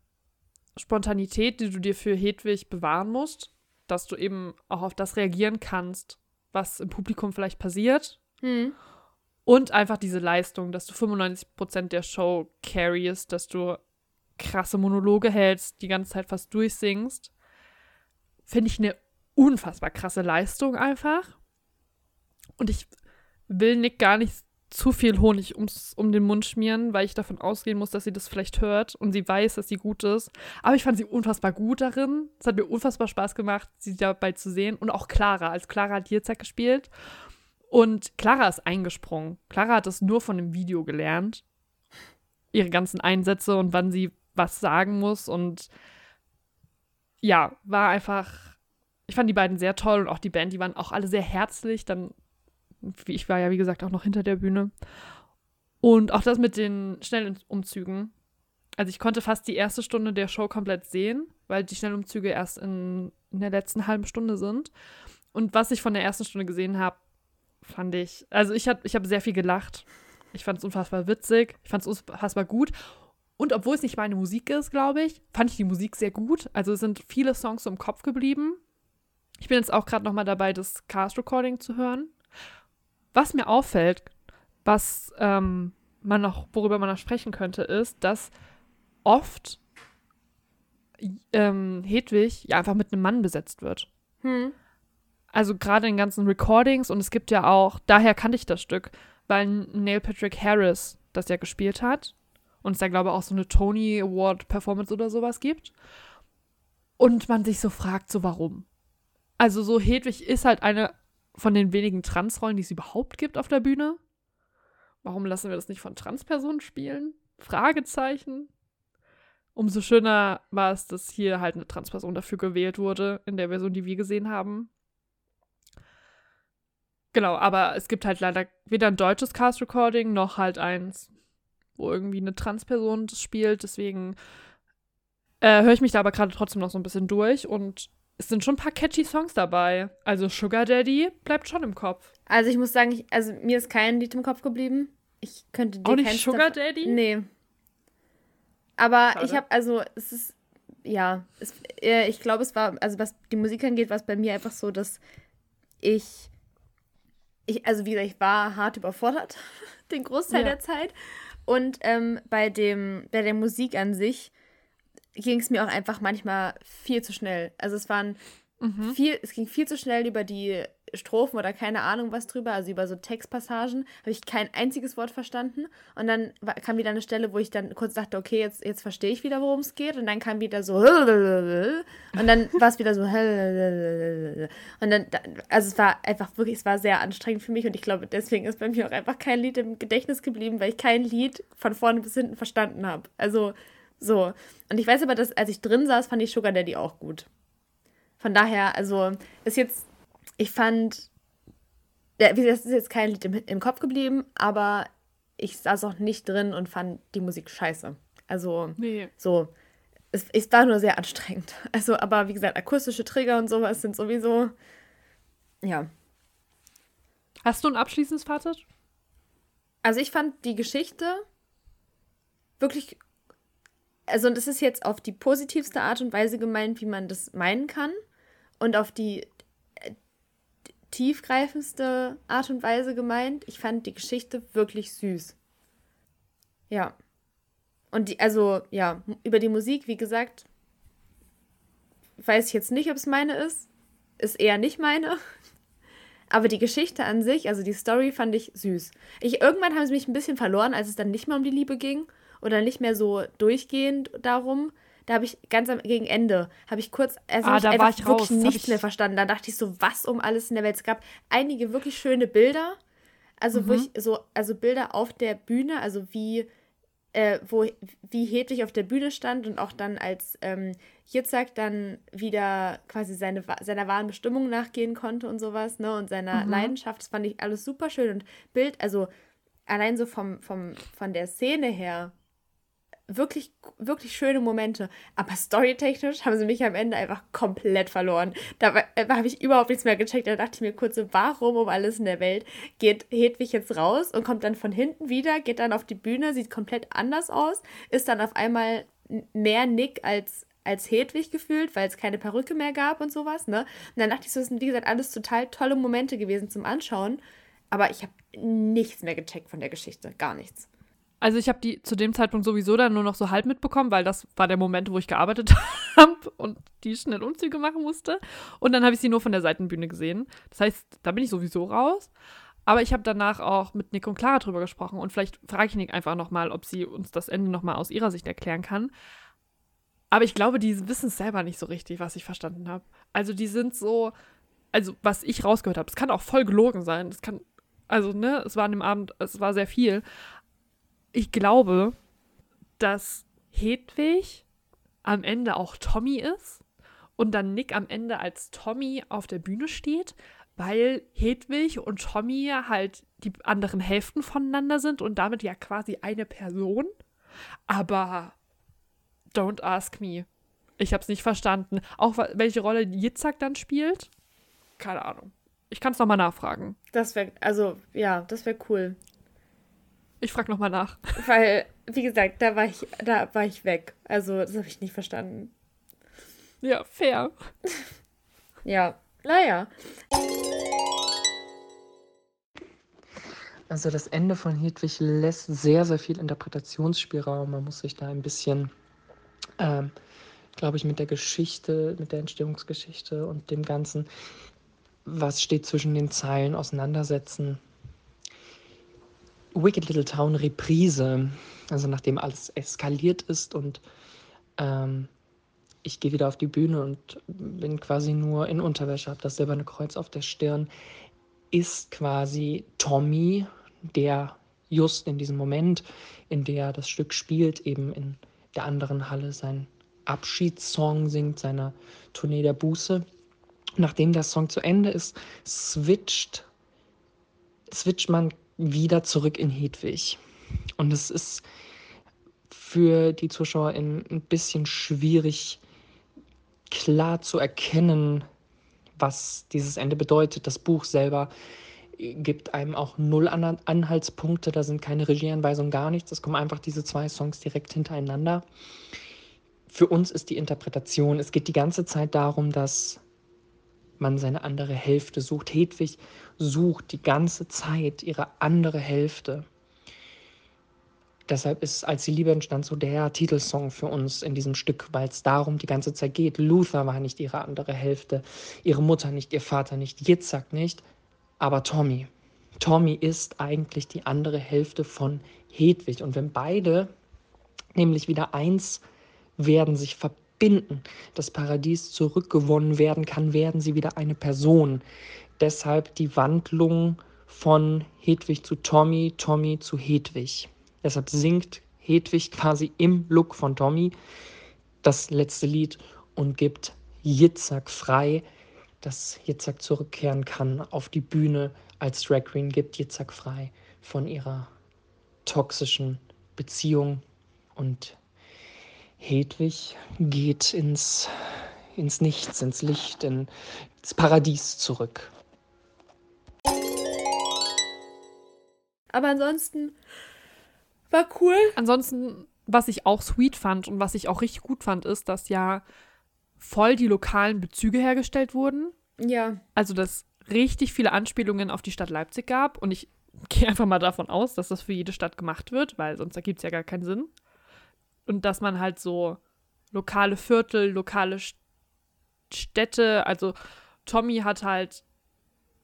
Speaker 2: Spontanität, die du dir für Hedwig bewahren musst, dass du eben auch auf das reagieren kannst, was im Publikum vielleicht passiert.
Speaker 3: Hm.
Speaker 2: Und einfach diese Leistung, dass du 95% der Show carryst, dass du krasse Monologe hältst, die ganze Zeit fast durchsingst. Finde ich eine unfassbar krasse Leistung einfach. Und ich will Nick gar nicht zu viel Honig ums, um den Mund schmieren, weil ich davon ausgehen muss, dass sie das vielleicht hört und sie weiß, dass sie gut ist. Aber ich fand sie unfassbar gut darin. Es hat mir unfassbar Spaß gemacht, sie dabei zu sehen. Und auch Clara, als Clara hat Jirzek gespielt. Und Clara ist eingesprungen. Clara hat das nur von dem Video gelernt. Ihre ganzen Einsätze und wann sie was sagen muss. Und ja, war einfach. Ich fand die beiden sehr toll und auch die Band, die waren auch alle sehr herzlich. Dann, ich war ja, wie gesagt, auch noch hinter der Bühne. Und auch das mit den Schnellumzügen. Also ich konnte fast die erste Stunde der Show komplett sehen, weil die Schnellumzüge erst in, in der letzten halben Stunde sind. Und was ich von der ersten Stunde gesehen habe, fand ich, also ich habe ich hab sehr viel gelacht. Ich fand es unfassbar witzig, ich fand es unfassbar gut. Und obwohl es nicht meine Musik ist, glaube ich, fand ich die Musik sehr gut. Also es sind viele Songs so im Kopf geblieben. Ich bin jetzt auch gerade noch mal dabei, das Cast-Recording zu hören. Was mir auffällt, was ähm, man noch, worüber man noch sprechen könnte, ist, dass oft ähm, Hedwig ja einfach mit einem Mann besetzt wird.
Speaker 3: Hm.
Speaker 2: Also gerade in ganzen Recordings und es gibt ja auch, daher kannte ich das Stück, weil Neil Patrick Harris das ja gespielt hat und es da glaube ich auch so eine Tony Award Performance oder sowas gibt. Und man sich so fragt, so warum? Also so Hedwig ist halt eine von den wenigen Transrollen, die es überhaupt gibt auf der Bühne. Warum lassen wir das nicht von Transpersonen spielen? Fragezeichen. Umso schöner war es, dass hier halt eine Transperson dafür gewählt wurde, in der Version, die wir gesehen haben. Genau, aber es gibt halt leider weder ein deutsches Cast-Recording noch halt eins, wo irgendwie eine Transperson das spielt. Deswegen äh, höre ich mich da aber gerade trotzdem noch so ein bisschen durch und es sind schon ein paar catchy Songs dabei. Also Sugar Daddy bleibt schon im Kopf.
Speaker 3: Also ich muss sagen, ich, also mir ist kein Lied im Kopf geblieben. Ich könnte dir
Speaker 2: Auch nicht Sugar Daddy?
Speaker 3: Nee. Aber
Speaker 2: Schade.
Speaker 3: ich habe, also es ist, ja, es, äh, ich glaube, es war, also was die Musik angeht, war es bei mir einfach so, dass ich, ich, also wie gesagt, ich war hart überfordert [LAUGHS] den Großteil
Speaker 2: Ja.
Speaker 3: der Zeit. Und ähm, bei dem, bei der Musik an sich ging es mir auch einfach manchmal viel zu schnell. Also es waren
Speaker 2: Mhm.
Speaker 3: viel, es ging viel zu schnell über die Strophen oder keine Ahnung was drüber, also über so Textpassagen, habe ich kein einziges Wort verstanden. Und dann kam wieder eine Stelle, wo ich dann kurz dachte, okay, jetzt, jetzt verstehe ich wieder, worum es geht. Und dann kam wieder so [LAUGHS] und dann war es wieder so [LAUGHS] und dann, da- also es war einfach wirklich, es war sehr anstrengend für mich und ich glaube, deswegen ist bei mir auch einfach kein Lied im Gedächtnis geblieben, weil ich kein Lied von vorne bis hinten verstanden habe. Also so. Und ich weiß aber, dass als ich drin saß, fand ich Sugar Daddy auch gut. Von daher, also ist jetzt, ich fand, ja, wie gesagt, es ist jetzt kein Lied im, im Kopf geblieben, aber ich saß auch nicht drin und fand die Musik scheiße. Also
Speaker 2: Nee.
Speaker 3: so, es, es war nur sehr anstrengend. [LAUGHS] Also, aber wie gesagt, akustische Trigger und sowas sind sowieso, ja.
Speaker 2: Hast du ein abschließendes Fazit?
Speaker 3: Also ich fand die Geschichte wirklich, also und das ist jetzt auf die positivste Art und Weise gemeint, wie man das meinen kann und auf die äh, tiefgreifendste Art und Weise gemeint. Ich fand die Geschichte wirklich süß. Ja. Und die, also, ja, über die Musik, wie gesagt, weiß ich jetzt nicht, ob es meine ist. Ist eher nicht meine. [LAUGHS] Aber die Geschichte an sich, also die Story, fand ich süß. Ich, irgendwann haben sie mich ein bisschen verloren, als es dann nicht mehr um die Liebe ging oder nicht mehr so durchgehend darum. Da habe ich ganz am gegen Ende, habe ich kurz, also
Speaker 2: Ah, da war ich
Speaker 3: wirklich
Speaker 2: raus.
Speaker 3: Nichts
Speaker 2: ich-
Speaker 3: mehr verstanden. Da dachte ich so, was um alles in der Welt. Es gab einige wirklich schöne Bilder, also wo
Speaker 2: Mhm.
Speaker 3: ich so, also Bilder auf der Bühne, also wie äh, wo, wie Hedwig auf der Bühne stand und auch dann als ähm, Jitzak dann wieder quasi seine, seiner wahren Bestimmung nachgehen konnte und sowas, ne, und seiner
Speaker 2: Mhm.
Speaker 3: Leidenschaft, das fand ich alles super schön und Bild, also allein so vom, vom, von der Szene her, wirklich, wirklich schöne Momente, aber storytechnisch haben sie mich am Ende einfach komplett verloren. Da, äh, habe ich überhaupt nichts mehr gecheckt. Da dachte ich mir kurz so, warum um alles in der Welt geht Hedwig jetzt raus und kommt dann von hinten wieder, geht dann auf die Bühne, sieht komplett anders aus, ist dann auf einmal mehr Nick als als Hedwig gefühlt, weil es keine Perücke mehr gab und sowas, ne? Und dann dachte ich so, es sind wie gesagt alles total tolle Momente gewesen zum Anschauen, aber ich habe nichts mehr gecheckt von der Geschichte, gar nichts.
Speaker 2: Also ich habe die zu dem Zeitpunkt sowieso dann nur noch so halb mitbekommen, weil das war der Moment, wo ich gearbeitet [LAUGHS] habe und die schnell Umzüge machen musste. Und dann habe ich sie nur von der Seitenbühne gesehen. Das heißt, da bin ich sowieso raus. Aber ich habe danach auch mit Nick und Clara drüber gesprochen und vielleicht frage ich Nick einfach nochmal, ob sie uns das Ende nochmal aus ihrer Sicht erklären kann. Aber ich glaube, die wissen es selber nicht so richtig, was ich verstanden habe. Also die sind so, also was ich rausgehört habe, es kann auch voll gelogen sein. Es kann, also ne, es war an dem Abend, es war sehr viel. Ich glaube, dass Hedwig am Ende auch Tommy ist und dann Nick am Ende als Tommy auf der Bühne steht, weil Hedwig und Tommy halt die anderen Hälften voneinander sind und damit ja quasi eine Person. Aber don't ask me. Ich habe es nicht verstanden. Auch welche Rolle Yitzhak dann spielt? Keine Ahnung. Ich kann es nochmal nachfragen.
Speaker 3: Das wäre, also ja, das wäre cool.
Speaker 2: Ich frage nochmal nach.
Speaker 3: Weil, wie gesagt, da war ich, da war ich weg. Also, das habe ich nicht verstanden.
Speaker 2: Ja, fair.
Speaker 3: Ja, naja.
Speaker 5: Also das Ende von Hedwig lässt sehr, sehr viel Interpretationsspielraum. Man muss sich da ein bisschen, ähm, glaube ich, mit der Geschichte, mit der Entstehungsgeschichte und dem Ganzen, was steht zwischen den Zeilen, auseinandersetzen. Wicked Little Town Reprise, also nachdem alles eskaliert ist und ähm, ich gehe wieder auf die Bühne und bin quasi nur in Unterwäsche, habe das silberne Kreuz auf der Stirn, ist quasi Tommy, der just in diesem Moment, in der das Stück spielt, eben in der anderen Halle seinen Abschiedssong singt, seiner Tournee der Buße. Nachdem der Song zu Ende ist, switcht, switcht man wieder zurück in Hedwig. Und es ist für die Zuschauer ein bisschen schwierig, klar zu erkennen, was dieses Ende bedeutet. Das Buch selber gibt einem auch null Anhaltspunkte, da sind keine Regieanweisungen, gar nichts. Es kommen einfach diese zwei Songs direkt hintereinander. Für uns ist die Interpretation, es geht die ganze Zeit darum, dass man seine andere Hälfte sucht. Hedwig sucht die ganze Zeit ihre andere Hälfte. Deshalb ist Als die Liebe entstand so der Titelsong für uns in diesem Stück, weil es darum die ganze Zeit geht. Luther war nicht ihre andere Hälfte, ihre Mutter nicht, ihr Vater nicht, Jitzak nicht, aber Tommy. Tommy ist eigentlich die andere Hälfte von Hedwig. Und wenn beide nämlich wieder eins werden, sich verbinden, das Paradies zurückgewonnen werden kann, werden sie wieder eine Person. Deshalb die Wandlung von Hedwig zu Tommy, Tommy zu Hedwig. Deshalb singt Hedwig quasi im Look von Tommy das letzte Lied und gibt Jitzak frei, dass Jitzak zurückkehren kann auf die Bühne als Drag Queen, gibt Jitzak frei von ihrer toxischen Beziehung und Hedwig geht ins, ins Nichts, ins Licht, ins Paradies zurück.
Speaker 3: Aber ansonsten war cool.
Speaker 2: Ansonsten, was ich auch sweet fand und was ich auch richtig gut fand, ist, dass ja voll die lokalen Bezüge hergestellt wurden.
Speaker 3: Ja.
Speaker 2: Also, dass richtig viele Anspielungen auf die Stadt Leipzig gab. Und ich [LAUGHS] gehe einfach mal davon aus, dass das für jede Stadt gemacht wird, weil sonst ergibt es ja gar keinen Sinn. Und dass man halt so lokale Viertel, lokale Städte, also Tommy hat halt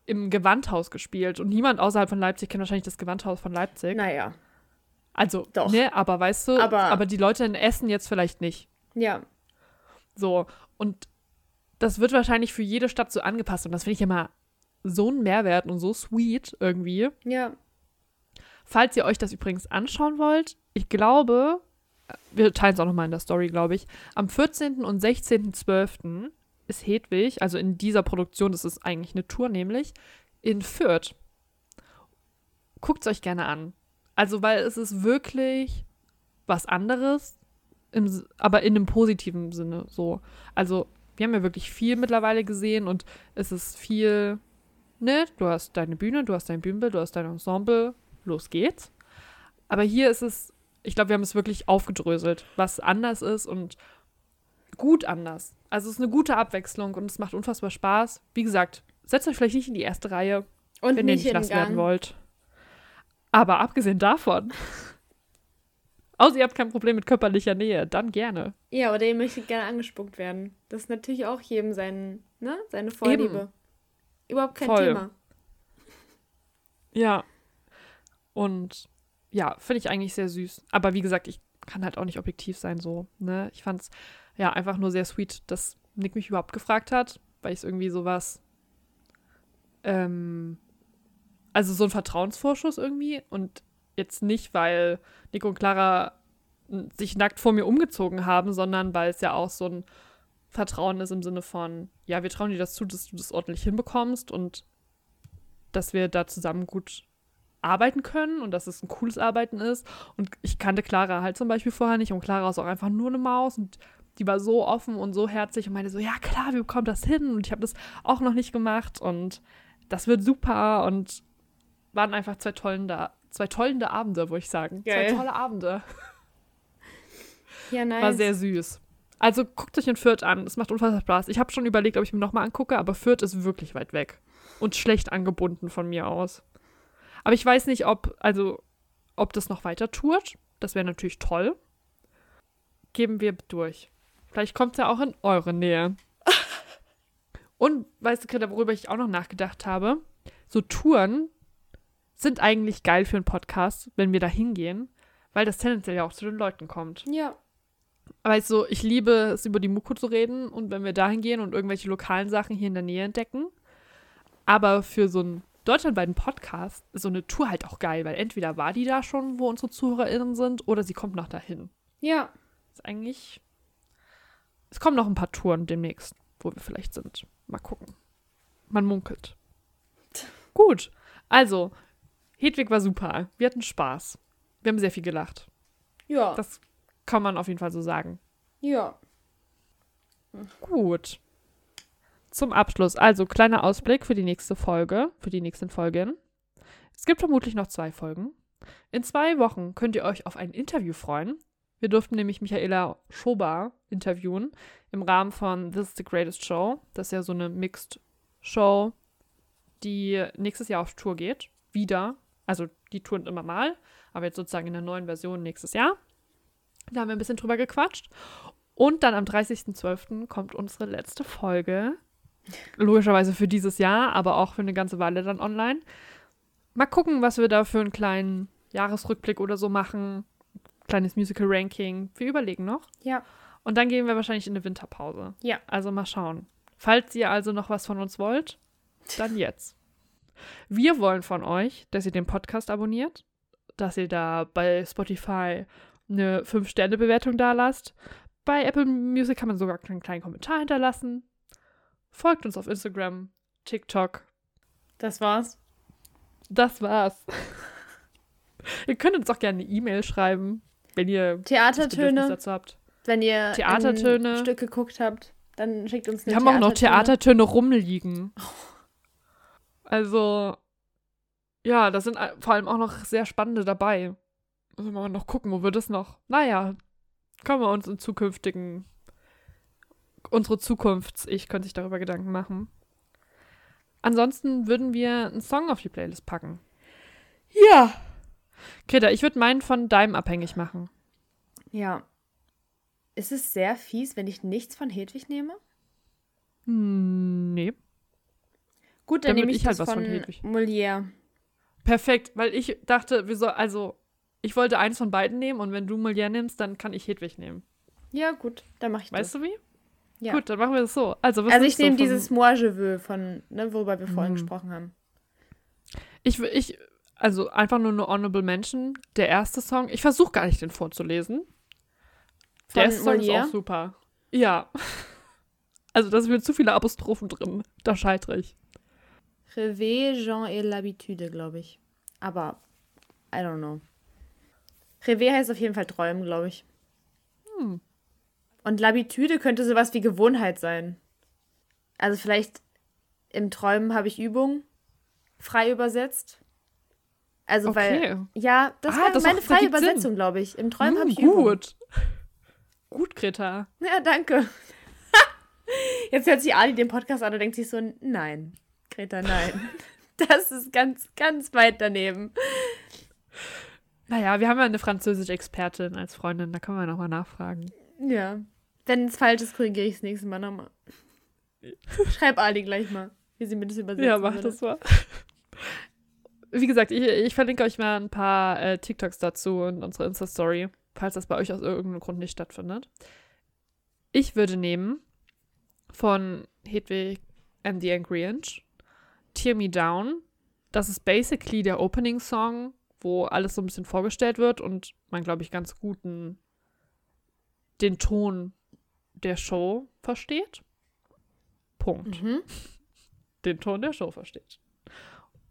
Speaker 2: im Gewandhaus gespielt und niemand außerhalb von Leipzig kennt wahrscheinlich das Gewandhaus von Leipzig.
Speaker 3: Naja.
Speaker 2: Also,
Speaker 3: Doch.
Speaker 2: ne, aber weißt du,
Speaker 3: Aber-
Speaker 2: aber die Leute in Essen jetzt vielleicht nicht.
Speaker 3: Ja.
Speaker 2: So, und das wird wahrscheinlich für jede Stadt so angepasst. Und das finde ich immer so ein Mehrwert und so sweet irgendwie.
Speaker 3: Ja.
Speaker 2: Falls ihr euch das übrigens anschauen wollt, ich glaube, wir teilen es auch nochmal in der Story, glaube ich. Am 14. und 16.12. ist Hedwig, also in dieser Produktion, das ist eigentlich eine Tour nämlich, in Fürth. Guckt es euch gerne an. Also, weil es ist wirklich was anderes, im, aber in einem positiven Sinne so. Also, wir haben ja wirklich viel mittlerweile gesehen und es ist viel, ne, du hast deine Bühne, du hast dein Bühnenbild, du hast dein Ensemble, los geht's. Aber hier ist es, ich glaube, wir haben es wirklich aufgedröselt, was anders ist und gut anders. Also es ist eine gute Abwechslung und es macht unfassbar Spaß. Wie gesagt, setzt euch vielleicht nicht in die erste Reihe,
Speaker 3: Und
Speaker 2: wenn ihr
Speaker 3: nicht
Speaker 2: nass werden wollt. Aber abgesehen davon, [LAUGHS] außer ihr habt kein Problem mit körperlicher Nähe, dann gerne.
Speaker 3: Ja, oder ihr möchtet gerne angespuckt werden. Das ist natürlich auch jedem sein, ne? seine Vorliebe. Überhaupt kein
Speaker 2: Voll.
Speaker 3: Thema.
Speaker 2: Ja. Und ja, finde ich eigentlich sehr süß. Aber wie gesagt, ich kann halt auch nicht objektiv sein so. Ne? Ich fand's ja einfach nur sehr sweet, dass Nick mich überhaupt gefragt hat, weil ich es irgendwie sowas. Ähm, also so ein Vertrauensvorschuss irgendwie. Und jetzt nicht, weil Nick und Clara sich nackt vor mir umgezogen haben, sondern weil es ja auch so ein Vertrauen ist im Sinne von, ja, wir trauen dir das zu, dass du das ordentlich hinbekommst und dass wir da zusammen gut arbeiten können und dass es ein cooles Arbeiten ist. Und ich kannte Clara halt zum Beispiel vorher nicht und Clara ist auch einfach nur eine Maus und die war so offen und so herzlich und meinte so, ja klar, wir bekommen das hin und ich habe das auch noch nicht gemacht und das wird super und waren einfach zwei tollende, zwei tollende Abende, würde ich sagen.
Speaker 3: Geil.
Speaker 2: Zwei tolle Abende.
Speaker 3: Ja, nice.
Speaker 2: War sehr süß. Also guckt euch in Fürth an. Es macht unfassbar Spaß. Ich habe schon überlegt, ob ich mir nochmal angucke, aber Fürth ist wirklich weit weg. Und schlecht angebunden von mir aus. Aber ich weiß nicht, ob, also, ob das noch weiter tourt. Das wäre natürlich toll. Geben wir durch. Vielleicht kommt es ja auch in eure Nähe. [LAUGHS] Und weißt du, Greta, worüber ich auch noch nachgedacht habe? So Touren sind eigentlich geil für einen Podcast, wenn wir da hingehen, weil das tendenziell ja auch zu den Leuten kommt.
Speaker 3: Ja.
Speaker 2: Weißt du, ich liebe es, über die Muku zu reden und wenn wir dahin gehen und irgendwelche lokalen Sachen hier in der Nähe entdecken. Aber für so einen deutschlandweiten Podcast ist so eine Tour halt auch geil, weil entweder war die da schon, wo unsere ZuhörerInnen sind, oder sie kommt noch dahin.
Speaker 3: Ja.
Speaker 2: Ist eigentlich. Es kommen noch ein paar Touren demnächst, wo wir vielleicht sind. Mal gucken. Man munkelt. [LAUGHS] Gut. Also, Hedwig war super. Wir hatten Spaß. Wir haben sehr viel gelacht.
Speaker 3: Ja.
Speaker 2: Das kann man auf jeden Fall so sagen.
Speaker 3: ja.
Speaker 2: Gut. Zum Abschluss, also kleiner Ausblick für die nächste Folge, für die nächsten Folgen. Es gibt vermutlich noch zwei Folgen. In zwei Wochen könnt ihr euch auf ein Interview freuen. Wir durften nämlich Michaela Schober interviewen im Rahmen von This is the Greatest Show. Das ist ja so eine Mixed Show, die nächstes Jahr auf Tour geht. Wieder. Also die touren immer mal, aber jetzt sozusagen in der neuen Version nächstes Jahr. Da haben wir ein bisschen drüber gequatscht. Und dann am 30.12. kommt unsere letzte Folge. Logischerweise für dieses Jahr, aber auch für eine ganze Weile dann online. Mal gucken, was wir da für einen kleinen Jahresrückblick oder so machen. Kleines Musical-Ranking. Wir überlegen noch.
Speaker 3: Ja.
Speaker 2: Und dann gehen wir wahrscheinlich in eine Winterpause.
Speaker 3: Ja.
Speaker 2: Also mal schauen. Falls ihr also noch was von uns wollt, dann jetzt. Wir wollen von euch, dass ihr den Podcast abonniert, dass ihr da bei Spotify eine 5-Sterne-Bewertung da lasst. Bei Apple Music kann man sogar einen kleinen Kommentar hinterlassen. Folgt uns auf Instagram, TikTok.
Speaker 3: Das war's.
Speaker 2: Das war's. [LAUGHS] ihr könnt uns auch gerne eine E-Mail schreiben, wenn ihr
Speaker 3: Theatertöne.
Speaker 2: dazu habt.
Speaker 3: Wenn ihr
Speaker 2: Theatertöne.
Speaker 3: ein Stück geguckt habt, dann schickt uns eine
Speaker 2: Wir haben auch noch
Speaker 3: Theatertöne.
Speaker 2: Rumliegen. Also, ja, da sind vor allem auch noch sehr spannende dabei. Müssen wir mal noch gucken, wo wir das noch. Naja, können wir uns in zukünftigen. Unsere Zukunfts-Ich könnte sich darüber Gedanken machen. Ansonsten würden wir einen Song auf die Playlist packen.
Speaker 3: Ja.
Speaker 2: Greta, ich würde meinen von deinem abhängig machen.
Speaker 3: Ja. Ist es sehr fies, wenn ich nichts von Hedwig nehme?
Speaker 2: Hm, nee.
Speaker 3: Gut, dann
Speaker 2: Dann
Speaker 3: nehme ich,
Speaker 2: ich halt was
Speaker 3: von,
Speaker 2: von Hedwig.
Speaker 3: Molière.
Speaker 2: Perfekt, weil ich dachte, wir soll, also, ich wollte eins von beiden nehmen und wenn du Molière nimmst, dann kann ich Hedwig nehmen.
Speaker 3: Ja, gut, dann mache ich
Speaker 2: Weißt
Speaker 3: das.
Speaker 2: du wie?
Speaker 3: Ja.
Speaker 2: Gut, dann machen wir das so. Also, was
Speaker 3: also ich nehme
Speaker 2: von-
Speaker 3: dieses Moi je veux von, ne, worüber wir vorhin
Speaker 2: Mhm.
Speaker 3: gesprochen haben.
Speaker 2: Ich, ich, also einfach nur eine Honorable Mention. Der erste Song, ich versuche gar nicht den vorzulesen.
Speaker 3: Von
Speaker 2: Der erste Song ist auch super. Ja. [LAUGHS] Also, da sind mir zu viele Apostrophen drin. Da scheitere ich.
Speaker 3: Rêver, Jean et l'habitude, glaube ich. Aber, I don't know. Rêver heißt auf jeden Fall träumen, glaube ich.
Speaker 2: Hm.
Speaker 3: Und l'habitude könnte sowas wie Gewohnheit sein. Also vielleicht im Träumen habe ich Übung frei übersetzt. Also weil
Speaker 2: Okay.
Speaker 3: ja, das
Speaker 2: Ah,
Speaker 3: war
Speaker 2: das
Speaker 3: meine freie. Übersetzung, glaube ich. Im Träumen
Speaker 2: Hm,
Speaker 3: habe ich Übung.
Speaker 2: gut. Gut, Greta.
Speaker 3: Ja, danke. [LAUGHS] Jetzt hört sich Ali den Podcast an und denkt sich so, nein, Greta, nein. [LAUGHS] Das ist ganz, ganz weit daneben.
Speaker 2: Naja, wir haben ja eine französische Expertin als Freundin. Da können wir nochmal nachfragen.
Speaker 3: Ja. Wenn es falsch ist, korrigiere ich es nächstes Mal nochmal. Schreib Ali gleich mal, wie sie mir das übersetzt.
Speaker 2: Ja, mach das mal. Wie gesagt, ich, ich verlinke euch mal ein paar äh, TikToks dazu und unsere Insta-Story, falls das bei euch aus irgendeinem Grund nicht stattfindet. Ich würde nehmen von Hedwig and the Angry Inch Tear Me Down. Das ist basically der Opening-Song, wo alles so ein bisschen vorgestellt wird und man, glaube ich, ganz guten den Ton der Show versteht. Punkt
Speaker 3: Mhm.
Speaker 2: den Ton der Show versteht.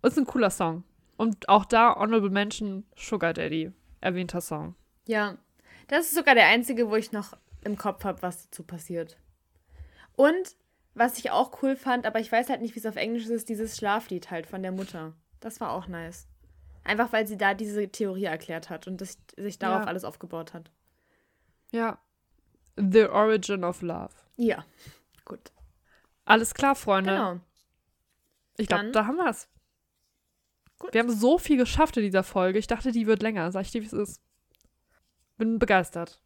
Speaker 2: Ist ein cooler Song. Und auch da Honorable Mention Sugar Daddy, erwähnter Song.
Speaker 3: Ja. Das ist sogar der einzige, wo ich noch im Kopf habe, was dazu passiert. Und was ich auch cool fand, aber ich weiß halt nicht, wie es auf Englisch ist, dieses Schlaflied halt von der Mutter. Das war auch nice. Einfach weil sie da diese Theorie erklärt hat und das, sich darauf
Speaker 2: Ja.
Speaker 3: alles aufgebaut hat.
Speaker 2: Ja. The Origin of Love.
Speaker 3: Ja. Gut.
Speaker 2: Alles klar, Freunde.
Speaker 3: Genau.
Speaker 2: Ich glaube, da haben wir es. Wir haben so viel geschafft in dieser Folge. Ich dachte, die wird länger. Sag ich dir, wie es ist. Bin begeistert.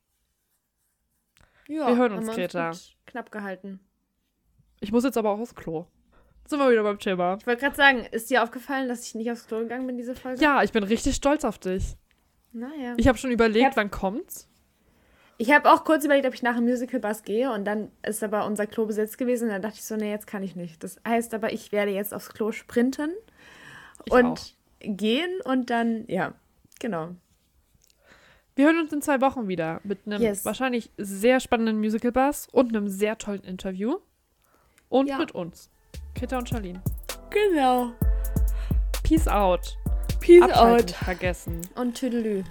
Speaker 3: Ja,
Speaker 2: Wir hören
Speaker 3: haben
Speaker 2: uns,
Speaker 3: wir
Speaker 2: Greta.
Speaker 3: gut Knapp gehalten.
Speaker 2: Ich muss jetzt aber auch aufs Klo. Sind wir wieder beim Thema.
Speaker 3: Ich wollte gerade sagen, ist dir aufgefallen, dass ich nicht aufs Klo gegangen bin, diese Folge?
Speaker 2: Ja, ich bin richtig stolz auf dich.
Speaker 3: Naja.
Speaker 2: Ich habe schon überlegt,
Speaker 3: Ja.
Speaker 2: wann kommt's.
Speaker 3: Ich habe auch kurz überlegt, ob ich nach dem Musical Bus gehe und dann ist aber unser Klo besetzt gewesen und dann dachte ich so, nee, jetzt kann ich nicht. Das heißt aber, ich werde jetzt aufs Klo sprinten
Speaker 2: Ich
Speaker 3: und
Speaker 2: auch.
Speaker 3: gehen und dann, ja, genau.
Speaker 2: Wir hören uns in zwei Wochen wieder mit einem
Speaker 3: Yes.
Speaker 2: wahrscheinlich sehr spannenden Musical-Bass und einem sehr tollen Interview. Und
Speaker 3: Ja.
Speaker 2: mit uns. Greta und Charlene.
Speaker 3: Genau.
Speaker 2: Peace out.
Speaker 3: Peace
Speaker 2: Abschalten
Speaker 3: out.
Speaker 2: vergessen.
Speaker 3: Und Tüdelü.